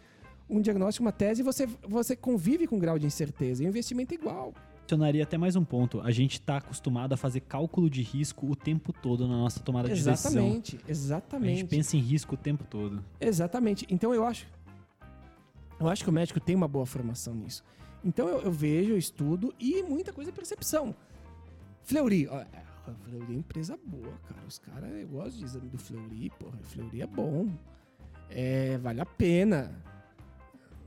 um diagnóstico, uma tese, e você, você convive com grau de incerteza. E o investimento é igual. Adicionaria até mais um ponto. A gente está acostumado a fazer cálculo de risco o tempo todo na nossa tomada de decisão. Exatamente, A exatamente. gente pensa em risco o tempo todo. Exatamente. Então eu acho. Eu acho que o médico tem uma boa formação nisso. Então eu, eu vejo, eu estudo e muita coisa é percepção. Fleury, ó, a Fleury é empresa boa, cara. Os caras, eu gosto de exame do Fleury, porra. Fleury é bom. É, vale a pena.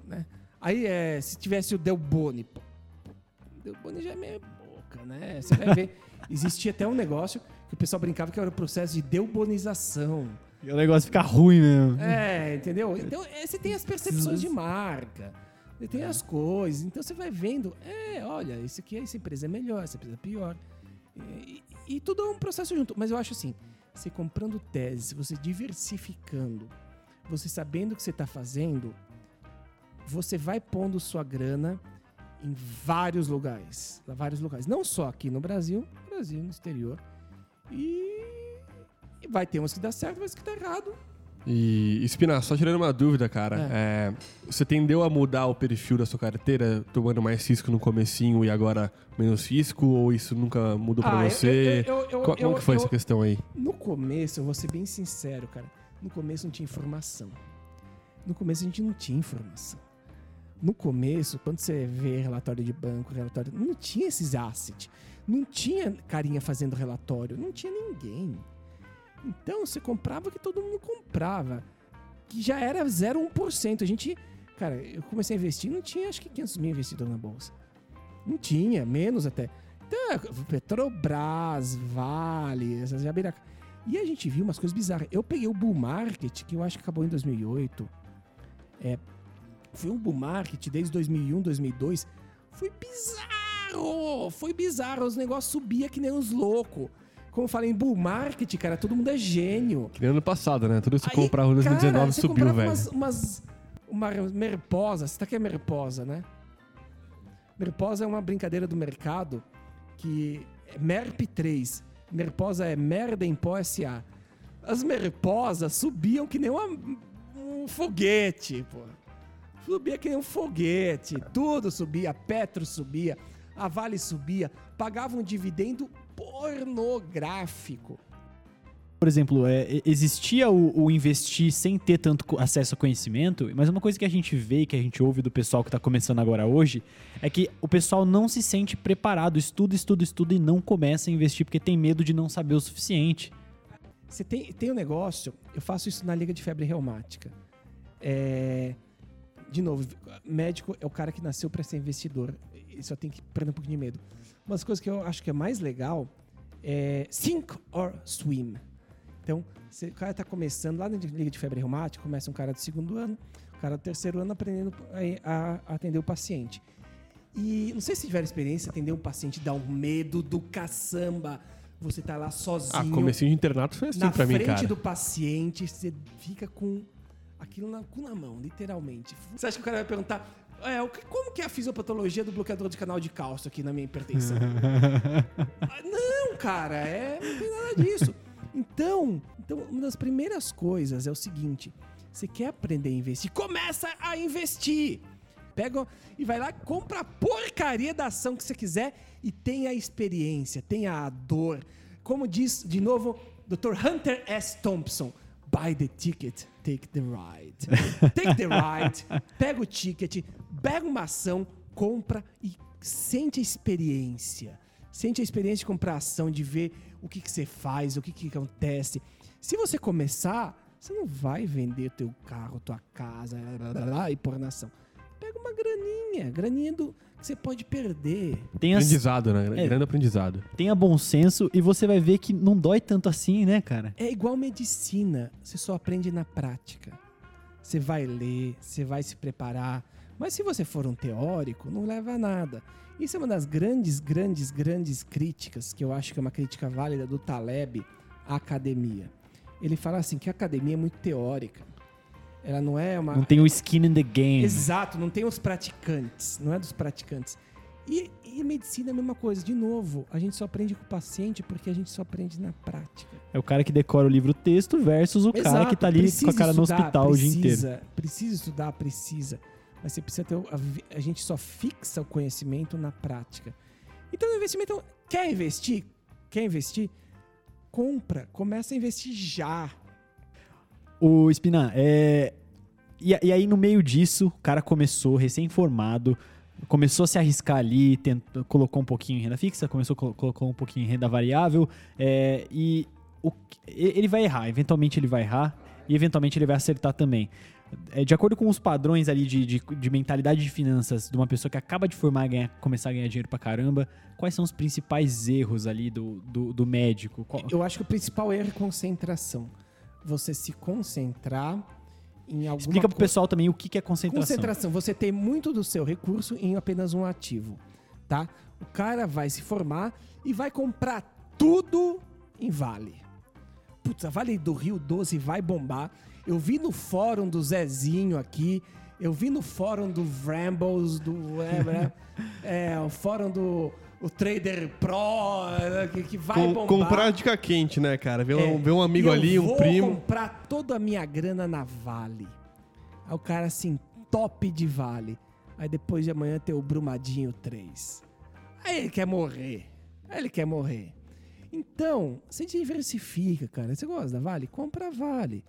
Né? Aí, é, se tivesse o Delboni, pô. O Delboni já é meio boca, né? Você vai ver. <laughs> Existia até um negócio que o pessoal brincava que era o processo de delbonização. E o negócio fica ruim mesmo. É, entendeu? Então, é, você tem as percepções de marca. Você tem as coisas. Então, você vai vendo. É, olha, esse aqui, essa empresa é melhor, essa empresa é pior. E, e- e tudo é um processo junto. Mas eu acho assim, você comprando tese, você diversificando, você sabendo o que você está fazendo, você vai pondo sua grana em vários lugares. Vários lugares. Não só aqui no Brasil, no Brasil, no exterior. E, e vai ter uns que dá certo, mas que dá errado. E, Espina, só tirando uma dúvida, cara. é, você tendeu a mudar o perfil da sua carteira, tomando mais risco no comecinho e agora menos risco? Ou isso nunca mudou pra Ah, eu- você? eu- eu- eu- Co- Como que foi essa questão aí? No começo, eu vou ser bem sincero, cara. No começo não tinha informação. No começo a gente não tinha informação. No começo, quando você vê relatório de banco, relatório. Não tinha esses assets. Não tinha carinha fazendo relatório. Não tinha ninguém. Então você comprava o que todo mundo comprava. Que já era 0,1%. A gente. Cara, eu comecei a investir, não tinha acho que 500 mil investidores na bolsa. Não tinha, menos até. Então, Petrobras, Vale, essas jabiraca. E a gente viu umas coisas bizarras. Eu peguei o bull market, que eu acho que acabou em 2008. É, foi um bull market desde 2001, 2002. Foi bizarro! Foi bizarro. Os negócios subiam que nem uns loucos. Como eu falei, em bull market, cara, todo mundo é gênio. Que nem ano passado, né? Tudo isso Aí, comprava em 2019 cara, subiu, velho. Umas, umas, uma merposa, você tá que é merposa, né? Merposa é uma brincadeira do mercado que é MERP3. Merposa é merda em pó SA. As merposas subiam que nem uma- um foguete, pô. Subia que nem um foguete. Tudo subia. Petro subia. A Vale subia. Pagava um dividendo pornográfico. Por exemplo, é, existia o, o, investir sem ter tanto acesso a conhecimento, mas uma coisa que a gente vê, que a gente ouve do pessoal que está começando agora hoje, é que o pessoal não se sente preparado, estuda, estuda, estuda e não começa a investir porque tem medo de não saber o suficiente. Você tem, tem um negócio, eu faço isso na Liga de Febre Reumática. É, de novo, médico é o cara que nasceu para ser investidor. Ele só tem que perder um pouquinho de medo. Uma das coisas que eu acho que é mais legal é sink or swim. Então, se o cara está começando lá na Liga de Febre Reumática, começa um cara do segundo ano, o cara do terceiro ano aprendendo a, a atender o paciente. E não sei se tiver experiência, atender um paciente dá um medo do caçamba você tá lá sozinho. Ah, comecinho de internato foi assim pra mim, cara. Na frente do paciente, você fica com aquilo na, na mão, literalmente. Você acha que o cara vai perguntar, é, como que é a fisiopatologia do bloqueador de canal de cálcio aqui na minha hipertensão? <laughs> Ah, não, cara, é, não tem nada disso. Então, então, uma das primeiras coisas é o seguinte: você quer aprender a investir? Começa a investir! Pega e vai lá, compra a porcaria da ação que você quiser e tenha a experiência, tenha a dor. Como diz, de novo, Dr. Hunter S. Thompson, buy the ticket, take the ride. <laughs> Take the ride, pega o ticket, pega uma ação, compra e sente a experiência. Sente a experiência de comprar ação, de ver o que, que você faz, o que, que acontece. Se você começar, você não vai vender teu carro, tua casa, blá, blá, blá, e pôr na ação. Pega uma graninha, graninha do você pode perder. Tem aprendizado, né? É, Grande aprendizado. Tenha bom senso e você vai ver que não dói tanto assim, né, cara? É igual medicina, você só aprende na prática. Você vai ler, você vai se preparar, mas se você for um teórico, não leva a nada. Isso é uma das grandes, grandes, grandes críticas, que eu acho que é uma crítica válida do Taleb à academia. Ele fala assim que a academia é muito teórica. Ela não é uma. Não tem o skin in the game. Exato, não tem os praticantes. Não é dos praticantes. E, e medicina é a mesma coisa. De novo, a gente só aprende com o paciente porque a gente só aprende na prática. É o cara que decora o livro texto versus o Exato, cara que tá ali com a cara no hospital precisa, o dia inteiro. Precisa estudar, precisa. Mas você precisa ter. A, a gente só fixa o conhecimento na prática. Então, o investimento. Quer investir? Quer investir? Compra. Começa a investir já. O Spina, é... E, e, aí no meio disso, o cara começou recém-formado, começou a se arriscar ali, tentou, colocou um pouquinho em renda fixa, começou colocou um pouquinho em renda variável, é, e o, ele vai errar, eventualmente ele vai errar, e eventualmente ele vai acertar também. É, de acordo com os padrões ali de, de, de, mentalidade de finanças de uma pessoa que acaba de formar ganhar, começar a ganhar dinheiro pra caramba, quais são os principais erros ali do, do, do médico? Qual... Eu acho que o principal erro é concentração você se concentrar em alguma Explica pro pessoal também o que é concentração. Concentração, você tem muito do seu recurso em apenas um ativo, tá? O cara vai se formar e vai comprar tudo em Vale. Putz, a Vale do Rio 12 vai bombar. Eu vi no fórum do Zezinho aqui, eu vi no fórum do Rambles, do. <laughs> É, é, o fórum do o trader pro né, que, que vai Com, bombar. Comprar dica quente, né, cara? Ver, é, um, ver um amigo ali, um primo. Eu vou comprar toda a minha grana na Vale. Aí o cara assim, top de Vale. Aí depois de amanhã tem o Brumadinho 3. Aí ele quer morrer. Aí ele quer morrer. Então, você diversifica, cara. Você gosta da Vale? Compra Vale.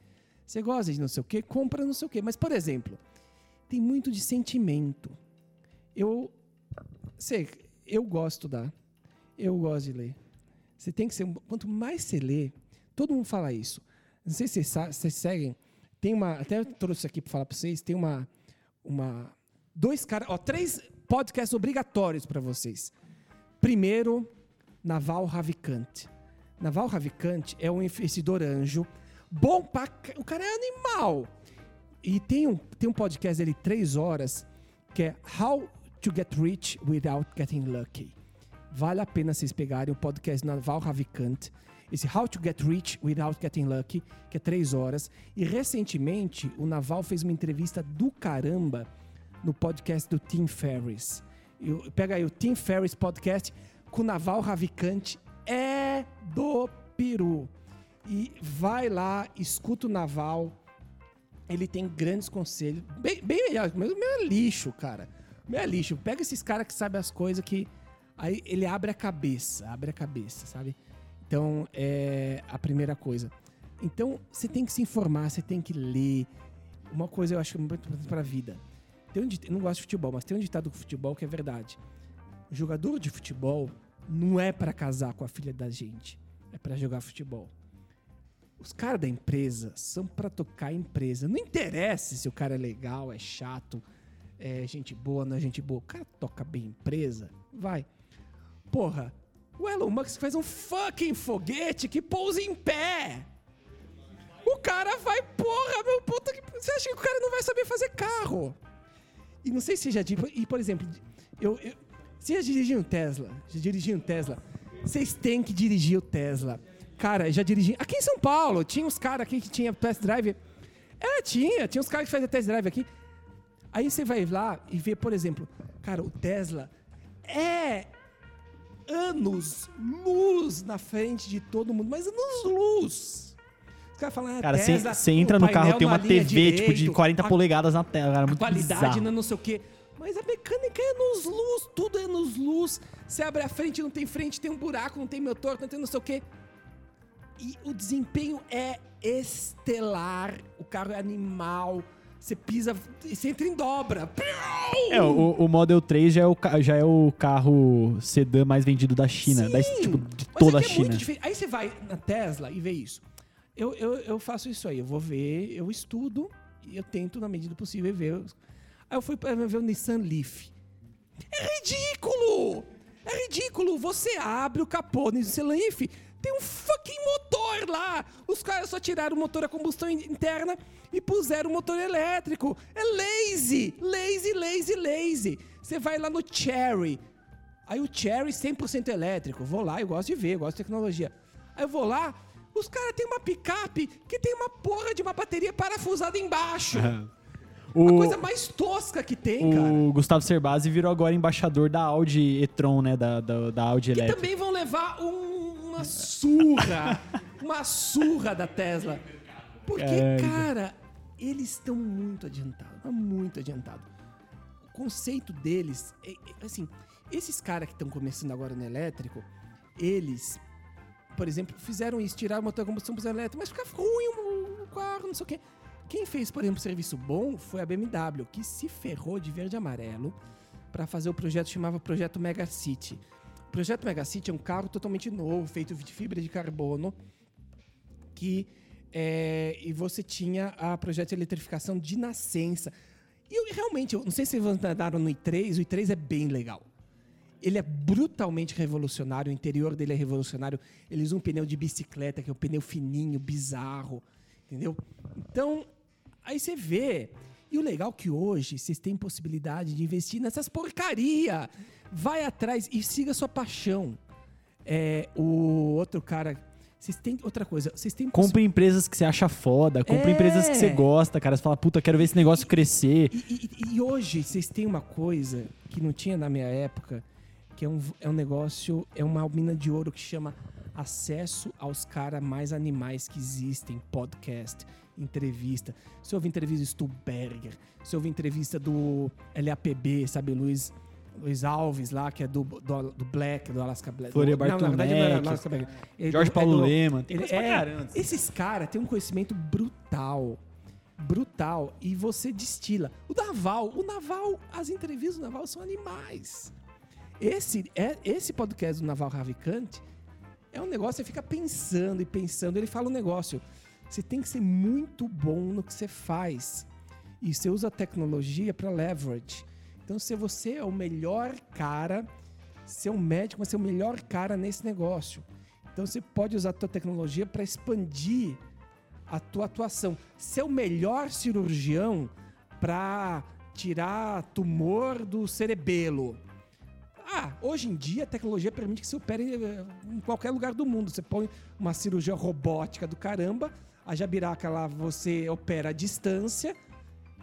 Você gosta de não sei o quê? Compra não sei o quê. Mas, por exemplo, tem muito de sentimento. Eu. Sei, eu gosto de estudar, eu gosto de ler. Você tem que ser. Quanto mais você lê, todo mundo fala isso. Não sei se vocês, seguem. Tem uma. Até eu trouxe aqui para falar para vocês. Tem uma. uma dois caras. Ó, três podcasts obrigatórios para vocês. Primeiro, Naval Ravikant. Naval Ravikant é um investidor anjo. Bom pra. O cara é animal. E tem um, tem um podcast dele, três horas, que é How to Get Rich Without Getting Lucky. Vale a pena vocês pegarem o podcast Naval Ravikant, esse How to Get Rich Without Getting Lucky, que é três horas. E recentemente o Naval fez uma entrevista do caramba no podcast do Tim Ferriss. Eu, pega aí o Tim Ferriss Podcast com o Naval Ravikant, é do peru. E vai lá, escuta o Naval. Ele tem grandes conselhos. Bem, bem melhor, meu é lixo, cara. Meu é lixo. Pega esses caras que sabem as coisas que. Aí ele abre a cabeça, abre a cabeça, sabe? Então, é a primeira coisa. Então, você tem que se informar, você tem que ler. Uma coisa eu acho muito importante para a vida. Tem um dit- eu não gosto de futebol, mas tem um ditado do futebol que é verdade. O jogador de futebol não é para casar com a filha da gente, é para jogar futebol. Os caras da empresa são para tocar a empresa. Não interessa se o cara é legal, é chato, é gente boa, não é gente boa. O cara toca bem empresa, vai. Porra, o Elon Musk faz um fucking foguete que pousa em pé. O cara vai, porra, meu puta. Você acha que o cara não vai saber fazer carro? E não sei se já. E, por exemplo, eu. eu você já dirigiu um Tesla? Já um Tesla? Vocês têm que dirigir o Tesla. Cara, já dirigi. Aqui em São Paulo, tinha uns caras aqui que tinha test drive. É, tinha. Tinha uns caras que faziam test drive aqui. Aí você vai lá e vê, por exemplo, cara, o Tesla é anos luz na frente de todo mundo, mas anos luz. Os caras falam, ah, Cara, você entra no carro, tem uma TV tipo de direito, 40 a- polegadas na tela, cara, a muito qualidade bizarro. não, não sei o quê. Mas a mecânica é nos luz, tudo é nos luz. Você abre a frente, não tem frente, tem um buraco, não tem motor, não tem não sei o quê. E o desempenho é estelar. O carro é animal. Você pisa, você entra em dobra. É, o, o Model 3 já é o, já é o carro sedã mais vendido da China, da, Sim, tipo, de mas toda é a é China. diferente. Aí você vai na Tesla e vê isso. Eu, eu, eu faço isso aí, eu vou ver, eu estudo e eu tento, na medida do possível, ver. Aí eu fui pra ver o Nissan Leaf. É ridículo! É ridículo! Você abre o capô do Nissan Leaf, tem um fucking motor lá! Os caras só tiraram o motor a combustão in- interna e puseram o motor elétrico. É lazy! Lazy, lazy, lazy! Você vai lá no Cherry. Aí o Cherry 100% elétrico. Vou lá, eu gosto de ver, eu gosto de tecnologia. Aí eu vou lá, os caras têm uma picape que tem uma porra de uma bateria parafusada embaixo. <laughs> A O, coisa mais tosca que tem, cara. o Gustavo Cerbasi virou agora embaixador da Audi e-tron, né? Da, da, da Audi Que elétrica. também vão levar um- uma surra. <laughs> uma surra da Tesla. Porque, Caralho. cara, eles estão muito adiantados. mas Muito adiantados. O conceito deles é, é, assim, esses caras que estão começando agora no elétrico, eles, por exemplo, fizeram isso, tiraram o motor a combustão elétrico, mas fica ruim o, carro, não sei o quê. Quem fez, por exemplo, serviço bom foi a BMW, que se ferrou de verde e amarelo para fazer o projeto chamava Projeto Mega City. O Projeto Mega City é um carro totalmente novo, feito de fibra de carbono, que é, e você tinha a projeto de eletrificação de nascença. E eu, realmente, eu não sei se vocês andaram no i3, o i3 é bem legal. Ele é brutalmente revolucionário, o interior dele é revolucionário. Ele usa um pneu de bicicleta, que é um pneu fininho, bizarro, entendeu? Então, aí você vê. E o legal é que hoje vocês têm possibilidade de investir nessas porcaria. Vai atrás e siga sua paixão. É, o outro cara. Vocês têm outra coisa. Vocês têm Compre empresas que você acha foda, compre É. empresas que você gosta, cara. Você fala, puta, quero ver esse negócio crescer. E, e- e hoje vocês têm uma coisa que não tinha na minha época, que é um, é um negócio, é uma mina de ouro que chama acesso aos caras mais animais que existem, podcast, entrevista. Se ouve entrevista do Stuberger, se ouve entrevista do LAPB, sabe, Luiz, Luiz Alves lá, que é do, do, do Black, do Alaska Black. Florian Não, na verdade, não é Alaska Black. Ele- Jorge é Paulo do- Lema, tem coisa pra é, caramba. esses caras têm um conhecimento brutal. Brutal. E você destila. O Naval, o Naval, as entrevistas do Naval são animais. Esse, é, esse podcast do Naval Ravikant é um negócio, você fica pensando e pensando. Ele fala um negócio. Você tem que ser muito bom no que você faz. E você usa a tecnologia para leverage. Então, se você é o melhor cara, ser um médico, mas ser o melhor cara nesse negócio. Então, você pode usar a tua tecnologia para expandir a tua atuação. Ser o melhor cirurgião para tirar tumor do cerebelo. Ah, hoje em dia a tecnologia permite que você opere eh, em qualquer lugar do mundo. Você põe uma cirurgia robótica do caramba, a jabiraca lá você opera à distância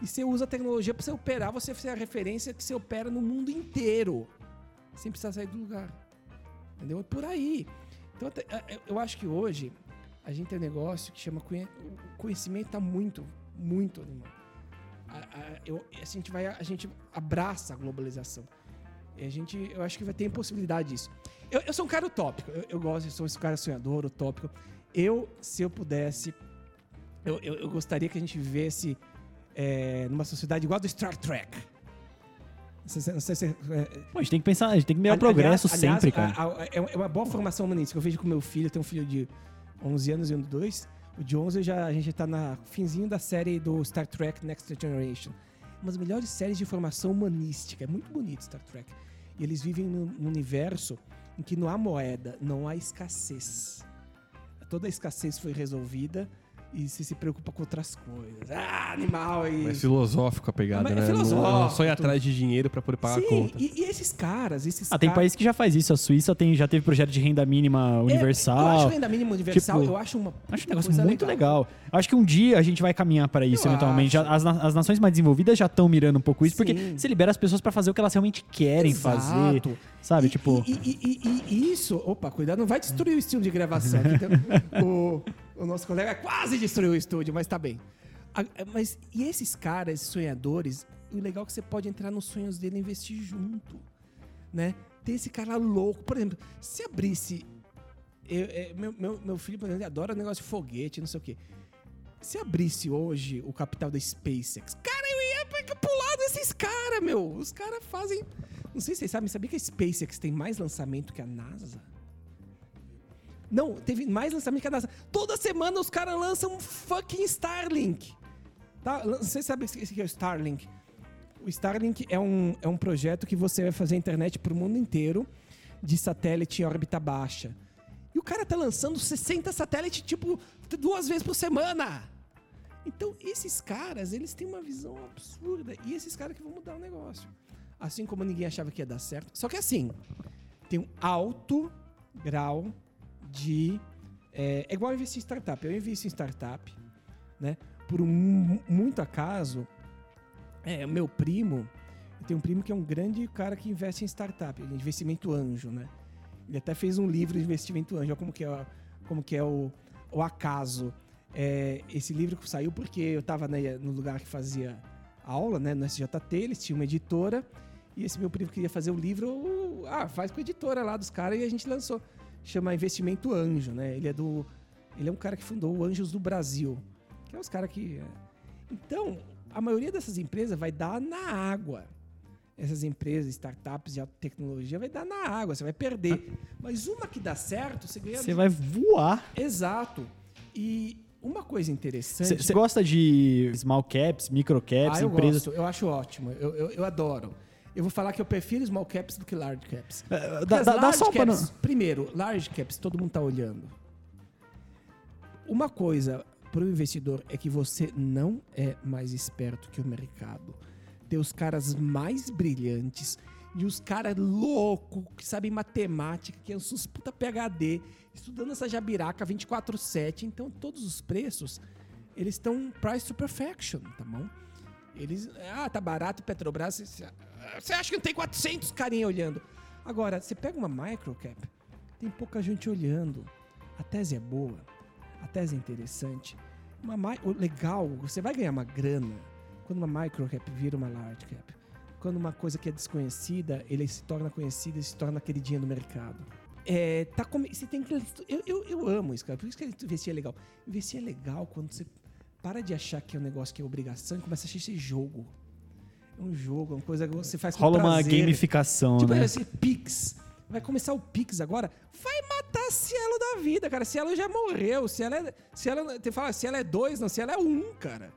e você usa a tecnologia para você operar, você ser a referência que você opera no mundo inteiro, sem precisar sair do lugar. Entendeu? É por aí. Então eu acho que hoje a gente tem um negócio que chama conhecimento está muito, muito animado. A, a- eu- a gente vai, a gente abraça a globalização. E a gente, eu acho que vai ter possibilidade disso. Eu, eu sou um cara utópico. Eu, eu gosto, eu sou esse cara sonhador, utópico. Eu, se eu pudesse, Eu, eu, eu gostaria que a gente vivesse é, numa sociedade igual a do Star Trek. Não sei se- é, Pô, a gente tem que pensar, a gente tem que melhorar o Ali- progresso aliás- sempre, aliás, cara. a- a- é uma boa formação humanística. Eu vejo com meu filho, eu tenho um filho de 11 anos e um de 2. O de 11 já, a gente já tá na finzinho da série do Star Trek Next Generation. Uma das melhores séries de formação humanística. É muito bonito Star Trek. E eles vivem num, num universo em que não há moeda, não há escassez. Toda a escassez foi resolvida e você se preocupa com outras coisas. Ah, animal aí. Mais filosófico a pegada, Mas é né? filosófico, Não, não só ir atrás de dinheiro pra poder pagar a Sim, conta. e, e esses caras, esses Ah, tem caras... país que já faz isso. A Suíça tem, já teve projeto de renda mínima É, universal. eu acho renda mínima universal, Tipo, eu acho uma Acho um negócio coisa muito legal. Acho que um dia a gente vai caminhar para isso, Eu eventualmente. Já- as, as nações mais desenvolvidas já estão mirando um pouco isso, porque Sim. você libera as pessoas para fazer o que elas realmente querem Exato. fazer. Sabe? E- tipo. E, e- e- e isso, opa, cuidado, não vai destruir o estilo de gravação. aqui, então, <laughs> o, o nosso colega quase destruiu o estúdio, mas tá bem. A- mas e esses caras, esses sonhadores, o legal é que você pode entrar nos sonhos dele e investir junto, né? Tem esse cara louco, por exemplo, se abrisse. eu- é, meu, meu, meu filho, por exemplo, ele adora negócio de foguete, não sei o quê. Se abrisse hoje o capital da SpaceX, cara, eu ia lado desses caras, meu. Os caras fazem. Não sei se vocês sabem, sabia que a SpaceX tem mais lançamento que a NASA? Não, teve mais lançamento que a NASA. Toda semana os caras lançam um fucking Starlink. Tá? Você sabe o que é o Starlink? O Starlink é um, é um projeto que você vai fazer internet pro mundo inteiro de satélite em órbita baixa. E o cara tá lançando 60 satélites, tipo, duas vezes por semana. Então, esses caras, eles têm uma visão absurda. E esses caras que vão mudar o negócio. Assim como ninguém achava que ia dar certo. Só que assim, tem um alto grau de. É, é igual investir em startup. Eu invisto em startup, né? Por um, muito acaso, é, meu primo. Eu tenho um primo que é um grande cara que investe em startup, é investimento anjo, né? Ele até fez um livro de investimento anjo, como que é, como que é o, o acaso. É, esse livro saiu porque eu estava no lugar que fazia aula, né, no SJT, eles tinham uma editora, e esse meu primo queria fazer o livro, ah, faz com a editora lá dos caras, e a gente lançou. Chama Investimento Anjo, né? Ele é do. Ele é um cara que fundou o Anjos do Brasil. Que é os caras que. Então, a maioria dessas empresas vai dar na água. Essas empresas, startups de alta tecnologia, vai dar na água, você vai perder. Mas uma que dá certo, você ganha. Você vai voar. Exato. E uma coisa interessante. Você gosta de small caps, micro caps, ah, eu empresas. gosto, eu acho ótimo. Eu, eu, eu adoro. Eu vou falar que eu prefiro small caps do que large caps. É, Dá, dá- large só para caps, Primeiro, large caps, todo mundo tá olhando. Uma coisa para o investidor é que você não é mais esperto que o mercado. Tem os caras mais brilhantes e os caras loucos que sabem matemática, que são uns puta PHD, estudando essa jabiraca 24/7. Então, todos os preços, eles estão price to perfection, tá bom? Eles, ah, tá barato Petrobras, você- acha que não tem 400 carinha olhando? Agora, você pega uma microcap, tem pouca gente olhando. A tese é boa, a tese é interessante. Uma, legal, você vai ganhar uma grana quando uma microcap vira uma large cap. Quando uma coisa que é desconhecida, ele se torna conhecida e se torna queridinha no mercado. É, tá come- você tem que, eu, eu, eu amo isso, cara. Por isso que investir é legal. Investir é legal quando você para de achar que é um negócio que é obrigação e começa a achar esse jogo. É um jogo, é uma coisa que você faz com Rola uma prazer. gamificação, Tipo, né? esse Pix. Vai começar o Pix agora. Vai matar Cielo da vida, cara. Cielo já morreu. Cielo é. Cielo, você fala, Cielo é dois, não. Cielo é um, cara.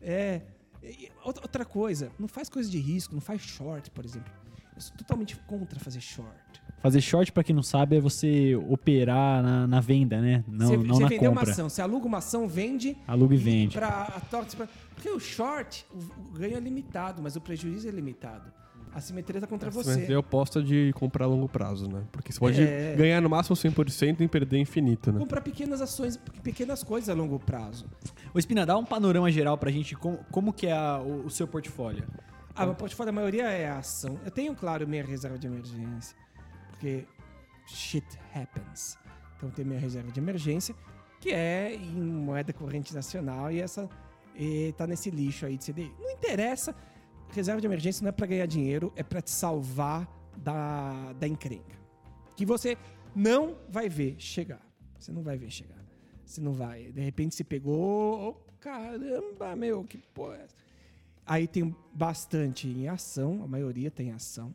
É. outra coisa, não faz coisa de risco, não faz short, por exemplo. Eu sou totalmente contra fazer short. Fazer short, pra quem não sabe, é você operar na, na venda, né? Não, você não você na vendeu uma compra. ação, você aluga uma ação, vende. Aluga e vende. Pra, a torta, pra- porque o short, o, o ganho é limitado, mas o prejuízo é limitado. A simetria tá contra você. É oposta de comprar a longo prazo, né? Porque você pode É. ganhar no máximo 100% e perder infinito, né? Comprar pequenas ações, pequenas coisas a longo prazo. Ô, Espina, dá um panorama geral pra gente como, como que é a- o, o seu portfólio. Ah, meu portfólio, a maioria é ação. Eu tenho, claro, minha reserva de emergência. Porque shit happens. Então, tenho minha reserva de emergência, que é em moeda corrente nacional, e essa e tá nesse lixo aí de CDI. Não interessa. Reserva de emergência não é para ganhar dinheiro, é para te salvar da, da encrenca. Que você não vai ver chegar. Você não vai ver chegar. Você não vai. De repente você pegou. Oh, caramba, meu, que porra é essa? Aí tem bastante em ação, a maioria tem ação.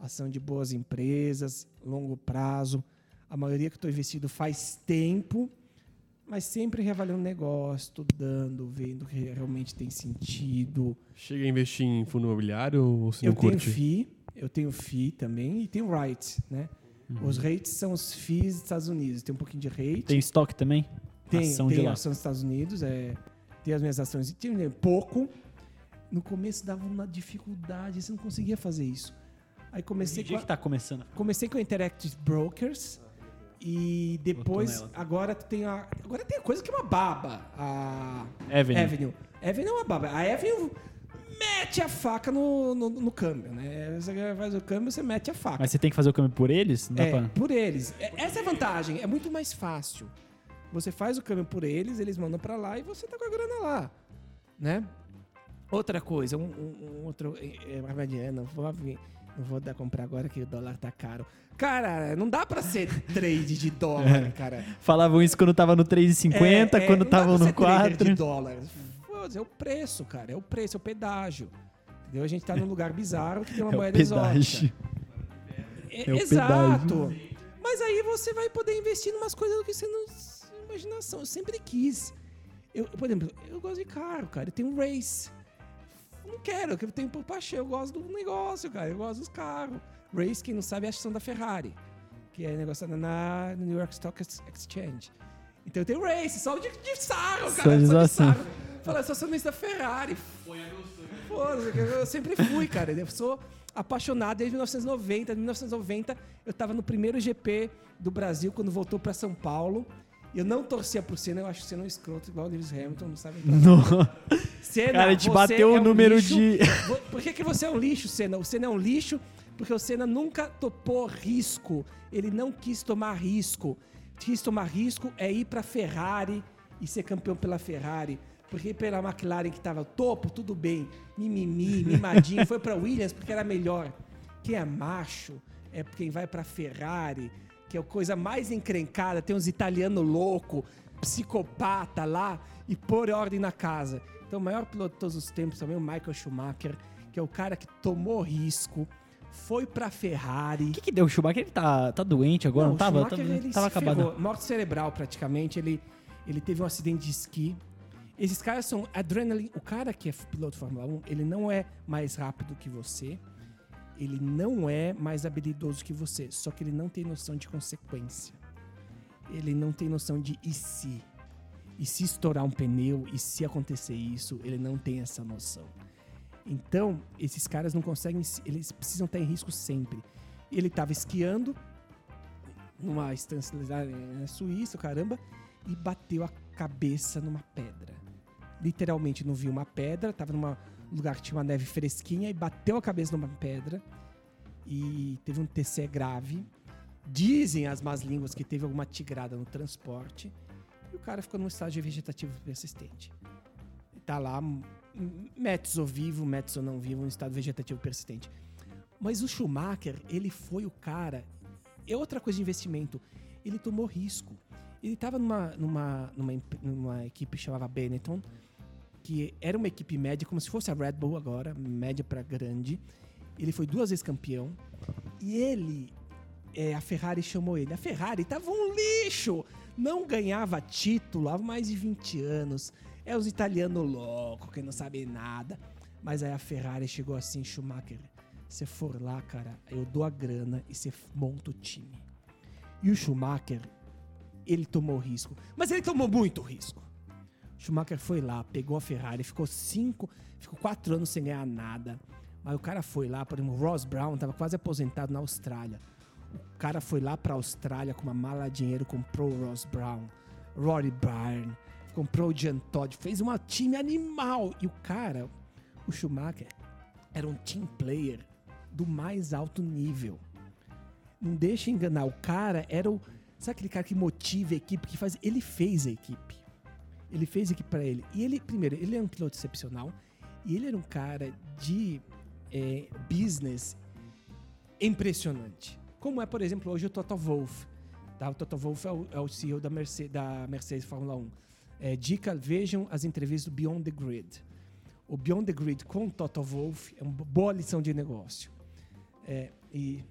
Ação de boas empresas, longo prazo. A maioria que estou investido faz tempo, mas sempre reavaliando o negócio, estudando, vendo que realmente tem sentido. Chega a investir em fundo imobiliário ou você Eu não tenho curte? FII, eu tenho FII também e tenho REITs, né? Uhum. Os REITs são os FIIs dos Estados Unidos. Tem um pouquinho de REIT. Tem estoque também? Tem, Ação tem de lá. ação dos Estados Unidos, é, tem as minhas ações. Tem né, pouco. No começo dava uma dificuldade, você não conseguia fazer isso. Aí comecei com, que a, tá começando. comecei com a Interactive Brokers e depois agora tu tem a agora tem a coisa que é uma baba, a Avenue. Avenue. Avenue é uma baba. A Avenue mete a faca no, no, no câmbio, né? Você faz o câmbio, você mete a faca. Mas você tem que fazer o câmbio por eles? Não É, pra... por eles. É- Essa é a vantagem. É muito mais fácil. Você faz o câmbio por eles, eles mandam pra lá e você tá com a grana lá, né? Outra coisa, um, um- um outro... É, é, é, não vou, vir- não vou dar comprar agora que o dólar tá caro. Cara, não dá pra ser <laughs> trade de dólar, cara. Falavam isso quando tava no 3,50, É, é, quando tava no ser trader 4. de dólar. É o preço, cara. É o preço, é o pedágio. Entendeu? A gente tá num lugar bizarro que tem uma É moeda exótica. É, É exato. Mas aí você vai poder investir em umas coisas que você não. Imaginação. Eu sempre quis. Eu, por exemplo, eu gosto de carro, cara. Eu tenho um race. Eu não quero, eu tenho por paixão. Eu gosto do negócio, cara. Eu gosto dos carros. Race, quem não sabe, é a ação da Ferrari. Que é negociada na New York Stock Ex- Exchange. Então eu tenho race, só de, de sarro, Só cara. de Só de sarro. Fala, eu sou acionista Ferrari. Foda-se, eu sempre fui, cara. Eu sou apaixonado desde 1990. Em 1990, eu tava no primeiro GP do Brasil, quando voltou pra São Paulo. Eu não torcia pro Senna, eu acho o Senna um escroto, igual o Lewis Hamilton, não sabe. Não. Senna, Cara, a gente bateu é o um número lixo. de- Por que, que você é um lixo, Senna? O Senna é um lixo porque o Senna nunca topou risco. Ele não quis tomar risco. Quis tomar risco é ir pra Ferrari e ser campeão pela Ferrari. Porque pela McLaren que tava topo, tudo bem. Mimimi, mimadinho. <laughs> Foi pra Williams porque era melhor. Quem é macho é quem vai pra Ferrari, que é a coisa mais encrencada. Tem uns italianos loucos, psicopata lá e pôr ordem na casa. Então, o maior piloto de todos os tempos também, o Michael Schumacher, que é o cara que tomou risco, foi pra Ferrari. O que, que deu? O Schumacher ele tá, tá doente agora? Não, o tava? Schumacher, Tava, ele tava acabado. ferrou. Morte cerebral, praticamente. Ele, ele teve um acidente de esqui. Esses caras são adrenaline. O cara que é piloto de Fórmula 1, ele não é mais rápido que você. Ele não é mais habilidoso que você. Só que ele não tem noção de consequência. Ele não tem noção de e se. E se estourar um pneu, e se acontecer isso, ele não tem essa noção. Então, esses caras não conseguem, se- eles precisam estar em risco sempre. Ele estava esquiando numa estância na Suíça, caramba, e bateu a cabeça numa pedra. Literalmente não viu uma pedra, estava num lugar que tinha uma neve fresquinha e bateu a cabeça numa pedra e teve um TC grave. Dizem as más línguas que teve alguma tigrada no transporte e o cara ficou num estágio vegetativo persistente. Tá lá, m- mezzo vivo, mezzo não vivo, um estado vegetativo persistente. Mas o Schumacher, ele foi o cara. É outra coisa de investimento. Ele tomou risco. Ele estava numa, numa, numa, numa equipe que chamava Benetton, que era uma equipe média, como se fosse a Red Bull agora, média para grande. Ele foi duas vezes campeão. E ele, é, a Ferrari chamou ele. A Ferrari tava um lixo! Não ganhava título há mais de 20 anos. É os italianos loucos que não sabem nada. Mas aí a Ferrari chegou assim, Schumacher. Você for lá, cara, eu dou a grana e você monta o time. E o Schumacher, ele tomou risco. Mas ele tomou muito risco. Schumacher foi lá, pegou a Ferrari, ficou cinco, ficou quatro anos sem ganhar nada. Mas o cara foi lá, por exemplo, o Ross Brown estava quase aposentado na Austrália. O cara foi lá pra Austrália com uma mala de dinheiro, comprou o Ross Brown, Rory Byrne, comprou o Jean Todt, fez um time animal. E o cara, o Schumacher, era um team player do mais alto nível. Não deixa enganar, o cara era o. Sabe aquele cara que motiva a equipe, que faz. Ele fez a equipe. Ele fez a equipe pra ele. E ele, primeiro, ele é um piloto excepcional. E ele era um cara de é, business impressionante. Como é, por exemplo, hoje o Toto Wolff. Tá? O Toto Wolff é o, é o CEO da Mercedes, da Mercedes Fórmula 1. É, dica, vejam as entrevistas do Beyond the Grid. O Beyond the Grid com o Toto Wolff é uma boa lição de negócio. É, e,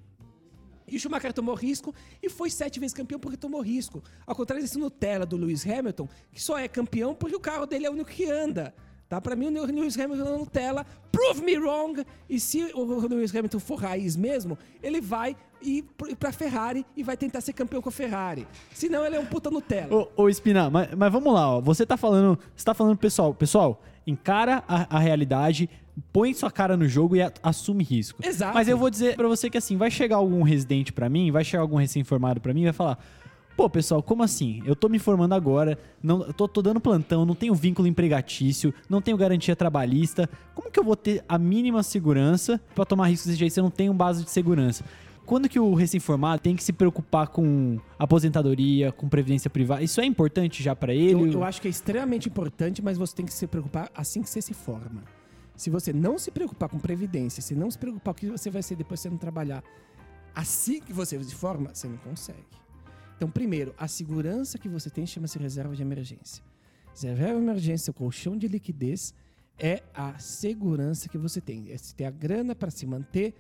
e o Schumacher tomou risco e foi sete vezes campeão porque tomou risco. Ao contrário desse Nutella do Lewis Hamilton, que só é campeão porque o carro dele é o único que anda. Tá? Para mim, o Lewis Hamilton é Nutella. Prove me wrong. E se o Lewis Hamilton for raiz mesmo, ele vai ir pra Ferrari e vai tentar ser campeão com a Ferrari. Senão, ele é um puta Nutella. Ô, ô Espina, mas, mas vamos lá, ó. Você tá falando. Você tá falando, pessoal, pessoal, encara a, a realidade, põe sua cara no jogo e a- assume risco. Exato. Mas eu vou dizer pra você que assim, vai chegar algum residente pra mim, vai chegar algum recém-formado pra mim e vai falar. Pô, pessoal, como assim? Eu tô me formando agora, não, tô, tô dando plantão, não tenho vínculo empregatício, não tenho garantia trabalhista. Como que eu vou ter a mínima segurança pra tomar risco desse jeito se eu não tenho base de segurança? Quando que o recém-formado tem que se preocupar com aposentadoria, com previdência privada? Isso é importante já pra ele? Eu, eu acho que é extremamente importante, mas você tem que se preocupar assim que você se forma. Se você não se preocupar com previdência, se não se preocupar com o que você vai ser depois você não trabalhar, assim que você se forma, você não consegue. Então, primeiro, a segurança que você tem chama-se reserva de emergência. Reserva de emergência, colchão de liquidez, é a segurança que você tem. É você ter a grana para se manter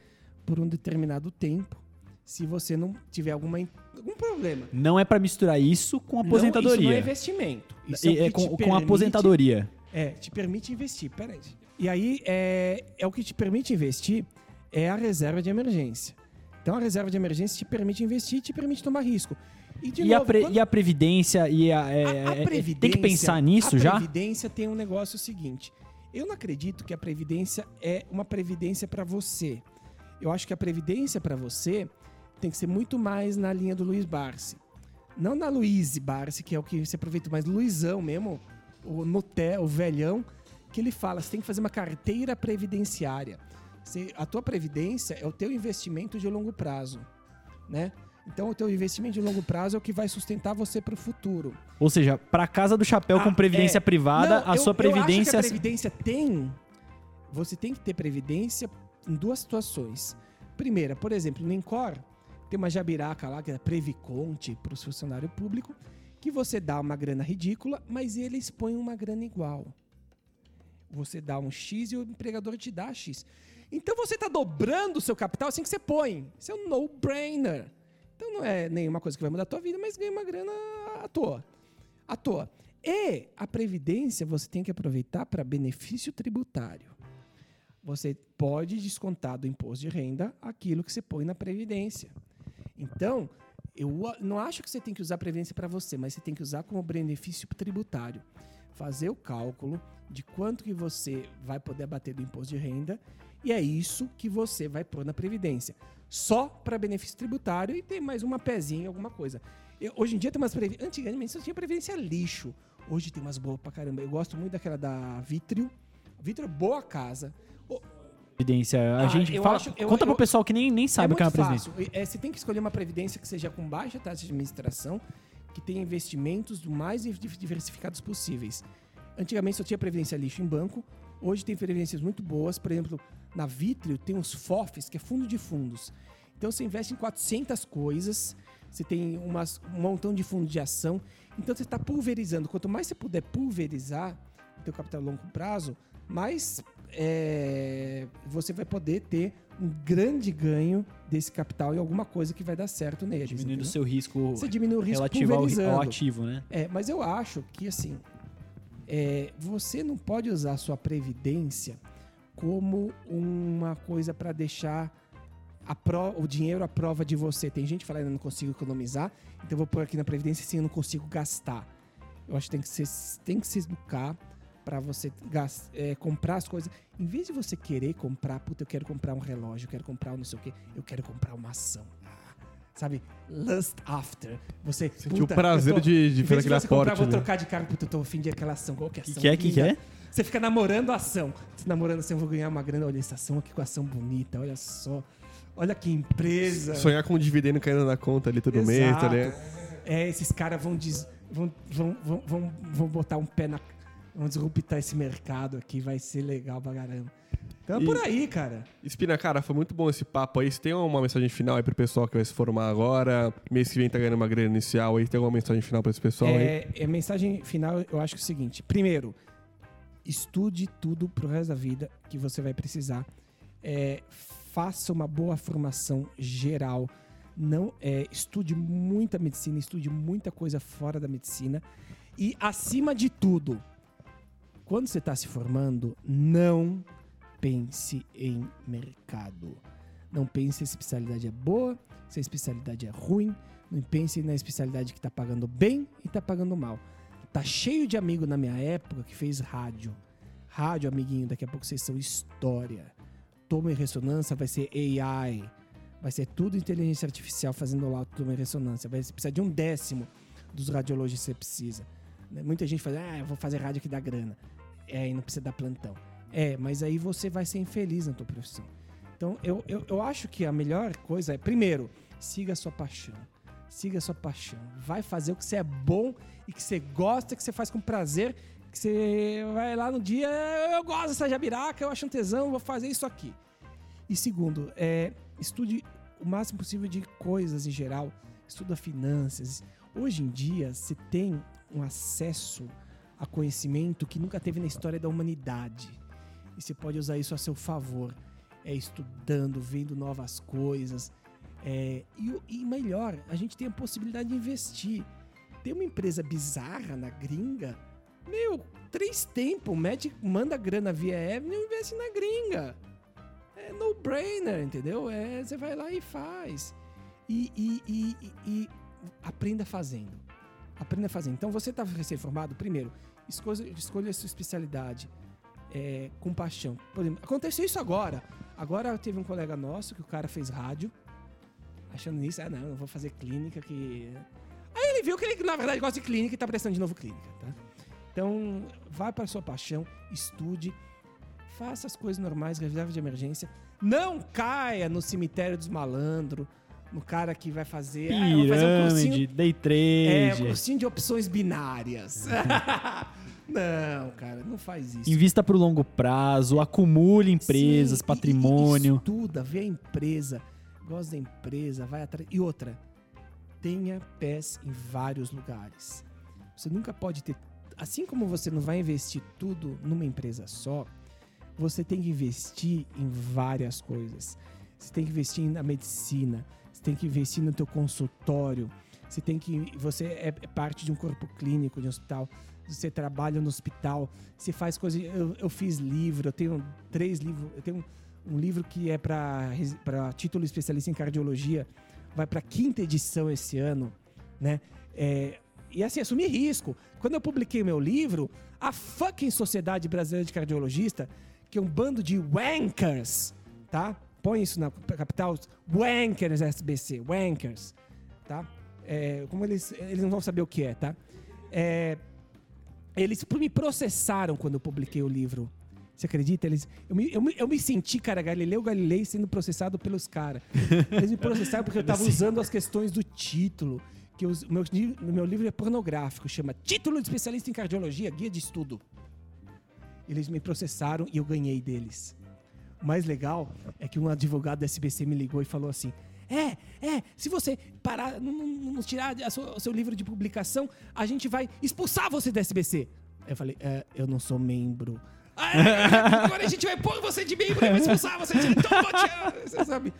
por um determinado tempo, se você não tiver alguma, algum problema. Não é pra misturar isso com Não, aposentadoria. isso não é investimento. Isso é, é com, te com permite- aposentadoria. É, te permite investir. Peraí. E aí, é, é o que te permite investir é a reserva de emergência. Então, a reserva de emergência te permite investir e te permite tomar risco. E, E, a novo, pre- quando- e a previdência e a, é- a- a é- é- previdência, tem que pensar nisso a já? previdência tem um negócio seguinte. Eu não acredito que a previdência é uma previdência para você. Eu acho que a previdência para você tem que ser muito mais na linha do Luiz Barsi. Não na Luiz Barsi, que é o que você aproveita, mas Luizão mesmo, o Nuté, o velhão, que ele fala, você tem que fazer uma carteira previdenciária. Você- a tua previdência é o teu investimento de longo prazo, né? Então, o teu investimento de longo prazo é o que vai sustentar você para o futuro. Ou seja, pra casa do chapéu com Ah, previdência é. privada, Não, a eu- sua Eu previdência. acho que a previdência tem. Você tem que ter previdência em duas situações. Primeira, por exemplo, no Incor, tem uma jabiraca lá, que é Previconte para o funcionário público, que você dá uma grana ridícula, mas eles põem uma grana igual. Você dá um X e o empregador te dá X. Então você está dobrando o seu capital assim que você põe. Isso é um no-brainer. Então não é nenhuma coisa que vai mudar a tua vida, mas ganha uma grana à toa. À toa. E a previdência você tem que aproveitar para benefício tributário. Você pode descontar do imposto de renda aquilo que você põe na previdência. Então, eu não acho que você tem que usar a previdência para você, mas você tem que usar como benefício tributário. Fazer o cálculo de quanto que você vai poder abater do imposto de renda e é isso que você vai pôr na previdência. Só para benefício tributário e tem mais uma pezinha, alguma coisa. Eu- hoje em dia tem umas previdências. Antigamente só tinha previdência lixo. Hoje tem umas boas pra caramba. Eu gosto muito daquela da Vitrio. Vitrio é boa casa. Previdência. A Ah, gente fala. acho- eu- conta pro eu- pessoal que nem, nem sabe o que é uma previdência. É, você tem que escolher uma previdência que seja com baixa taxa de administração, que tenha investimentos o mais div- diversificados possíveis. Antigamente só tinha previdência lixo em banco, hoje tem previdências muito boas. Por exemplo, na Vitrio tem os FOFs, que é fundo de fundos. Então você investe em 400 coisas, você tem umas, um montão de fundos de ação. Então você está pulverizando. Quanto mais você puder pulverizar o teu capital a longo prazo, mais é, você vai poder ter um grande ganho desse capital em alguma coisa que vai dar certo neles. Diminuindo o seu risco Você diminui o risco relativo ao, ao ativo, né? É, mas eu acho que assim, é, você não pode usar a sua previdência como uma coisa para deixar a pro- o dinheiro à prova de você. Tem gente falando, eu não consigo economizar, então eu vou pôr aqui na previdência assim, eu não consigo gastar. Eu acho que tem que, ser, tem que se educar para você gas- é, comprar as coisas. Em vez de você querer comprar, puta, eu quero comprar um relógio, eu quero comprar um não sei o quê, eu quero comprar uma ação. Ah, sabe? Lust after. Você Sentiu o prazer tô- de- de vez aquele você comprar, aporte, vou né? trocar de carro, puta, eu tô afim de aquela ação. Qual que é a Que ação? que é? Que que linda? é? Você fica namorando a ação. Você namorando assim, eu vou ganhar uma grana. Olha essa ação aqui com a ação bonita, olha só. Olha que empresa. Sonhar com um dividendo caindo na conta ali todo mês, tá Exato. ligado? É, esses caras vão, vão, vão, vão botar um pé na. Vão disruptar esse mercado aqui, vai ser legal pra caramba. Então é por aí, cara. Espina, cara, foi muito bom esse papo aí. Você tem uma mensagem final aí pro pessoal que vai se formar agora? Mês que vem tá ganhando uma grana inicial aí. Tem alguma mensagem final pra esse pessoal aí? É, é mensagem final, eu acho que é o seguinte. Primeiro, estude tudo pro resto da vida que você vai precisar. É, faça uma boa formação geral. Não é, estude muita medicina, estude muita coisa fora da medicina. E acima de tudo, quando você está se formando, não pense em mercado. Não pense se a especialidade é boa, se a especialidade é ruim. Não pense na especialidade que está pagando bem e está pagando mal. Tá cheio de amigo na minha época que fez rádio. Rádio, amiguinho, daqui a pouco vocês são história. Toma e ressonância vai ser AI. Vai ser tudo inteligência artificial fazendo lá toma e ressonância. Vai precisar de um décimo dos radiologistas que você precisa. Muita gente fala, ah, eu vou fazer rádio que dá grana. É, e não precisa dar plantão. É, mas aí você vai ser infeliz na tua profissão. Então, eu, eu, eu acho que a melhor coisa é, primeiro, siga a sua paixão. Siga a sua paixão. Vai fazer o que você é bom e que você gosta, que você faz com prazer, que você vai lá no dia, eu gosto dessa jabiraca, eu acho um tesão, vou fazer isso aqui. E segundo, é, estude o máximo possível de coisas em geral. Estuda finanças. Hoje em dia, você tem um acesso a conhecimento que nunca teve na história da humanidade. E você pode usar isso a seu favor. É estudando, vendo novas coisas. É, e, e melhor, a gente tem a possibilidade de investir. Tem uma empresa bizarra na gringa. Meu, três tempos, mete, manda grana via Avenue e investe na gringa. É no-brainer, entendeu? É, você vai lá e faz. E, e- e- e- e aprenda fazendo. Aprenda fazendo. Então, você está recém-formado, primeiro, escolha, escolha a sua especialidade é, com paixão. Por exemplo, aconteceu isso agora. Agora teve um colega nosso que o cara fez rádio, achando nisso, ah, não, eu vou fazer clínica que. Aí ele viu que ele, na verdade, gosta de clínica e tá prestando de novo clínica, tá? Então, vá para sua paixão, estude, faça as coisas normais, reserva de emergência. Não caia no cemitério dos malandros, no cara que vai fazer. ah, eu vou fazer um cursinho Pirâmide, day é, trade. cursinho de opções binárias. <laughs> não, cara, não faz isso. Invista pro longo prazo, acumule empresas, Sim, patrimônio. E, e estuda, vê a empresa, gosta da empresa, vai atrás. E outra, tenha pés em vários lugares. Você nunca pode ter. Assim como você não vai investir tudo numa empresa só, você tem que investir em várias coisas. Você tem que investir na medicina, tem que investir no teu consultório, você tem que. Você é parte de um corpo clínico, de um hospital, você trabalha no hospital, você faz coisas. Eu, eu fiz livro, eu tenho três livros, eu tenho um, um livro que é para título especialista em cardiologia, vai para quinta edição esse ano, né? É, e assim, assumir risco. Quando eu publiquei meu livro, a fucking Sociedade Brasileira de Cardiologista, que é um bando de wankers, tá? Põe isso na capital, wankers SBC, wankers, tá? É, como eles, eles não vão saber o que é, tá? É, eles me processaram quando eu publiquei o livro. Você acredita? Eles, eu, me, eu, me, eu me senti, cara, Galileu Galilei sendo processado pelos caras. Eles me processaram porque eu tava usando as questões do título. Que os, meu, meu livro é pornográfico, chama Título de Especialista em Cardiologia, Guia de Estudo. Eles me processaram e eu ganhei deles. O mais legal é que um advogado da SBC me ligou e falou assim: É, é, se você parar, não, não- tirar o seu livro de publicação, a gente vai expulsar você da SBC. Eu falei: é, Eu não sou membro. <laughs> "Ah, é, agora a gente vai pôr você de membro e vai expulsar você de então, te- Você sabe?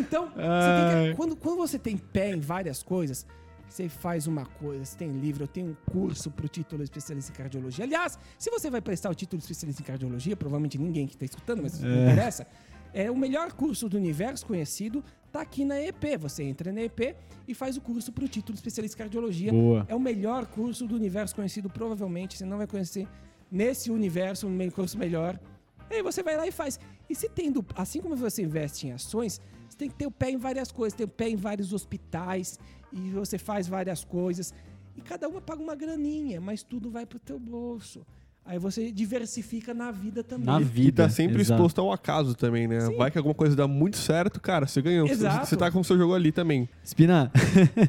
Então, você quando, quando você tem pé em várias coisas, você faz uma coisa, você tem livro, eu tenho um curso para o título especialista em cardiologia. Aliás, se você vai prestar o título especialista em cardiologia, provavelmente ninguém que está escutando, mas não interessa, é o melhor curso do universo conhecido, tá aqui na EP. Você entra na EP e faz o curso para o título especialista em cardiologia. Boa. É o melhor curso do universo conhecido, provavelmente. Você não vai conhecer nesse universo um curso melhor. E aí você vai lá e faz. E se tendo, assim como você investe em ações, você tem que ter o pé em várias coisas, tem o pé em vários hospitais, e você faz várias coisas. E cada uma paga uma graninha, mas tudo vai pro teu bolso. Aí você diversifica na vida também. Na E vida. tá sempre exato. exposto ao acaso também, né? Vai que alguma coisa dá muito certo, cara, você ganhou. Você- Exato. Você tá com o seu jogo ali também. Espina,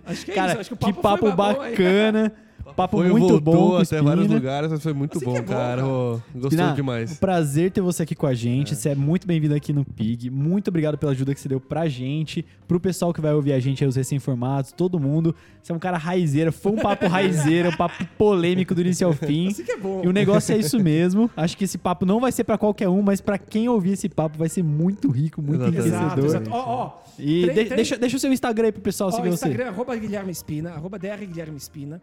Acho que é <laughs> cara, isso, acho que o que papo, papo bom, hein? bacana. <laughs> Papo Foi, muito voltou bom até Spina. vários lugares, mas foi muito bom, é bom, cara. cara. Gostou Spina, demais. Um prazer ter você aqui com a gente. Você é muito bem-vindo aqui no Pig. Muito obrigado pela ajuda que você deu pra gente, pro pessoal que vai ouvir a gente aí, os recém-formados, todo mundo. Você é um cara raizeiro, foi um papo raizeiro, um papo polêmico do início ao fim. Assim que é bom. E o negócio é isso mesmo. Acho que esse papo não vai ser pra qualquer um, mas pra quem ouvir esse papo vai ser muito rico, muito. Exato, enriquecedor. exato. Ó, ó. E Três- de- três- deixa, deixa o seu Instagram aí pro pessoal Ó, seguir você. Instagram, arroba Guilherme Espina, arroba DR Guilherme Espina.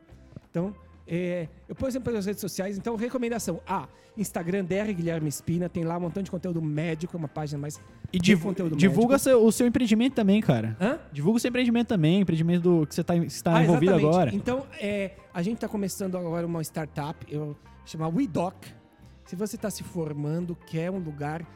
Então, é, eu ponho sempre nas redes sociais, então recomendação. Ah, Instagram DR Guilherme Espina, tem lá um montão de conteúdo médico, é uma página mais E de divu- conteúdo divulga seu- o seu empreendimento também, cara. Hã? Divulga o seu empreendimento também, empreendimento do, que você está tá Ah, envolvido exatamente. agora. Então, é, a gente está começando agora uma startup, eu chama WeDoc. Se você está se formando, quer um lugar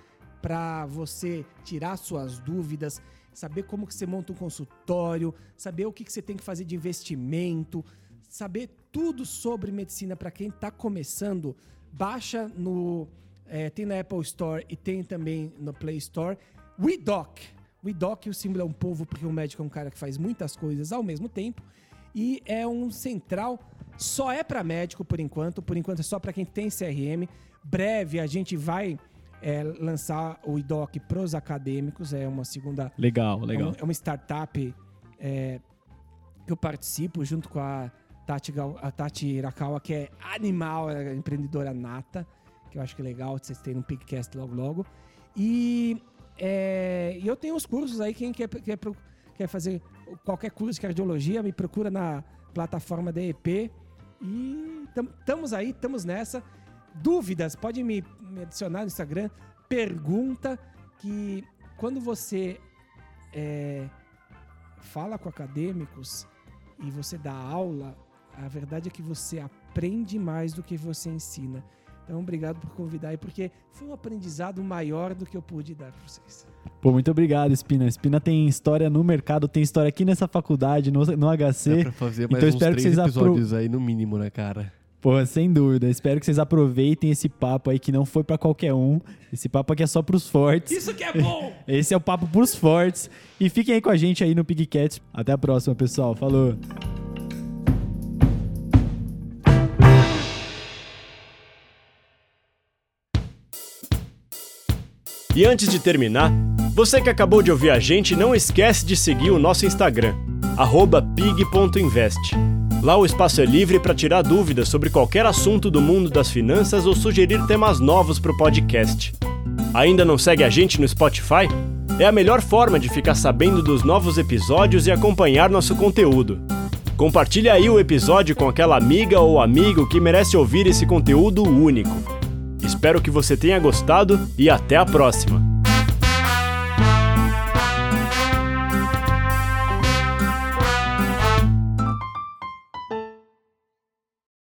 para você tirar suas dúvidas, saber como que você monta um consultório, saber o que, que você tem que fazer de investimento, saber tudo sobre medicina para quem está começando, baixa no é, tem na Apple Store e tem também no Play Store. WeDoc. WeDoc, o símbolo é um povo porque o médico é um cara que faz muitas coisas ao mesmo tempo e é um central só é para médico por enquanto, por enquanto é só para quem tem CRM. Breve a gente vai é, lançar o IDOC para os acadêmicos, é uma segunda Legal, é legal. uma, é uma startup é, que eu participo junto com a Tati, Gal- a Tati Irakawa, que é animal, é empreendedora nata, que eu acho que é legal vocês terem um Pigcast logo logo. E, é, eu tenho os cursos aí, quem quer, quer, quer fazer qualquer curso de cardiologia, me procura na plataforma da EP. E estamos aí, estamos nessa. Dúvidas, pode me, me adicionar no Instagram. Pergunta que quando você é, fala com acadêmicos e você dá aula, a verdade é que você aprende mais do que você ensina. Então, obrigado por convidar aí, porque foi um aprendizado maior do que eu pude dar para vocês. Pô, muito obrigado, Espina. Espina tem história no mercado, tem história aqui nessa faculdade, no, no Dá HC. pra fazer Então mais uns espero que três vocês apro- episódios aí, no mínimo, né, cara? Pô, sem dúvida. Espero que vocês aproveitem esse papo aí que não foi pra qualquer um. Esse papo aqui é só pros fortes. Isso que é bom! <laughs> Esse é o papo pros fortes. E fiquem aí com a gente aí no Pigcats. Até a próxima, pessoal. Falou. E antes de terminar, você que acabou de ouvir a gente, não esquece de seguir o nosso Instagram, pig.invest. Lá o espaço é livre para tirar dúvidas sobre qualquer assunto do mundo das finanças ou sugerir temas novos para o podcast. Ainda não segue a gente no Spotify? É a melhor forma de ficar sabendo dos novos episódios e acompanhar nosso conteúdo. Compartilhe aí o episódio com aquela amiga ou amigo que merece ouvir esse conteúdo único. Espero que você tenha gostado e até a próxima!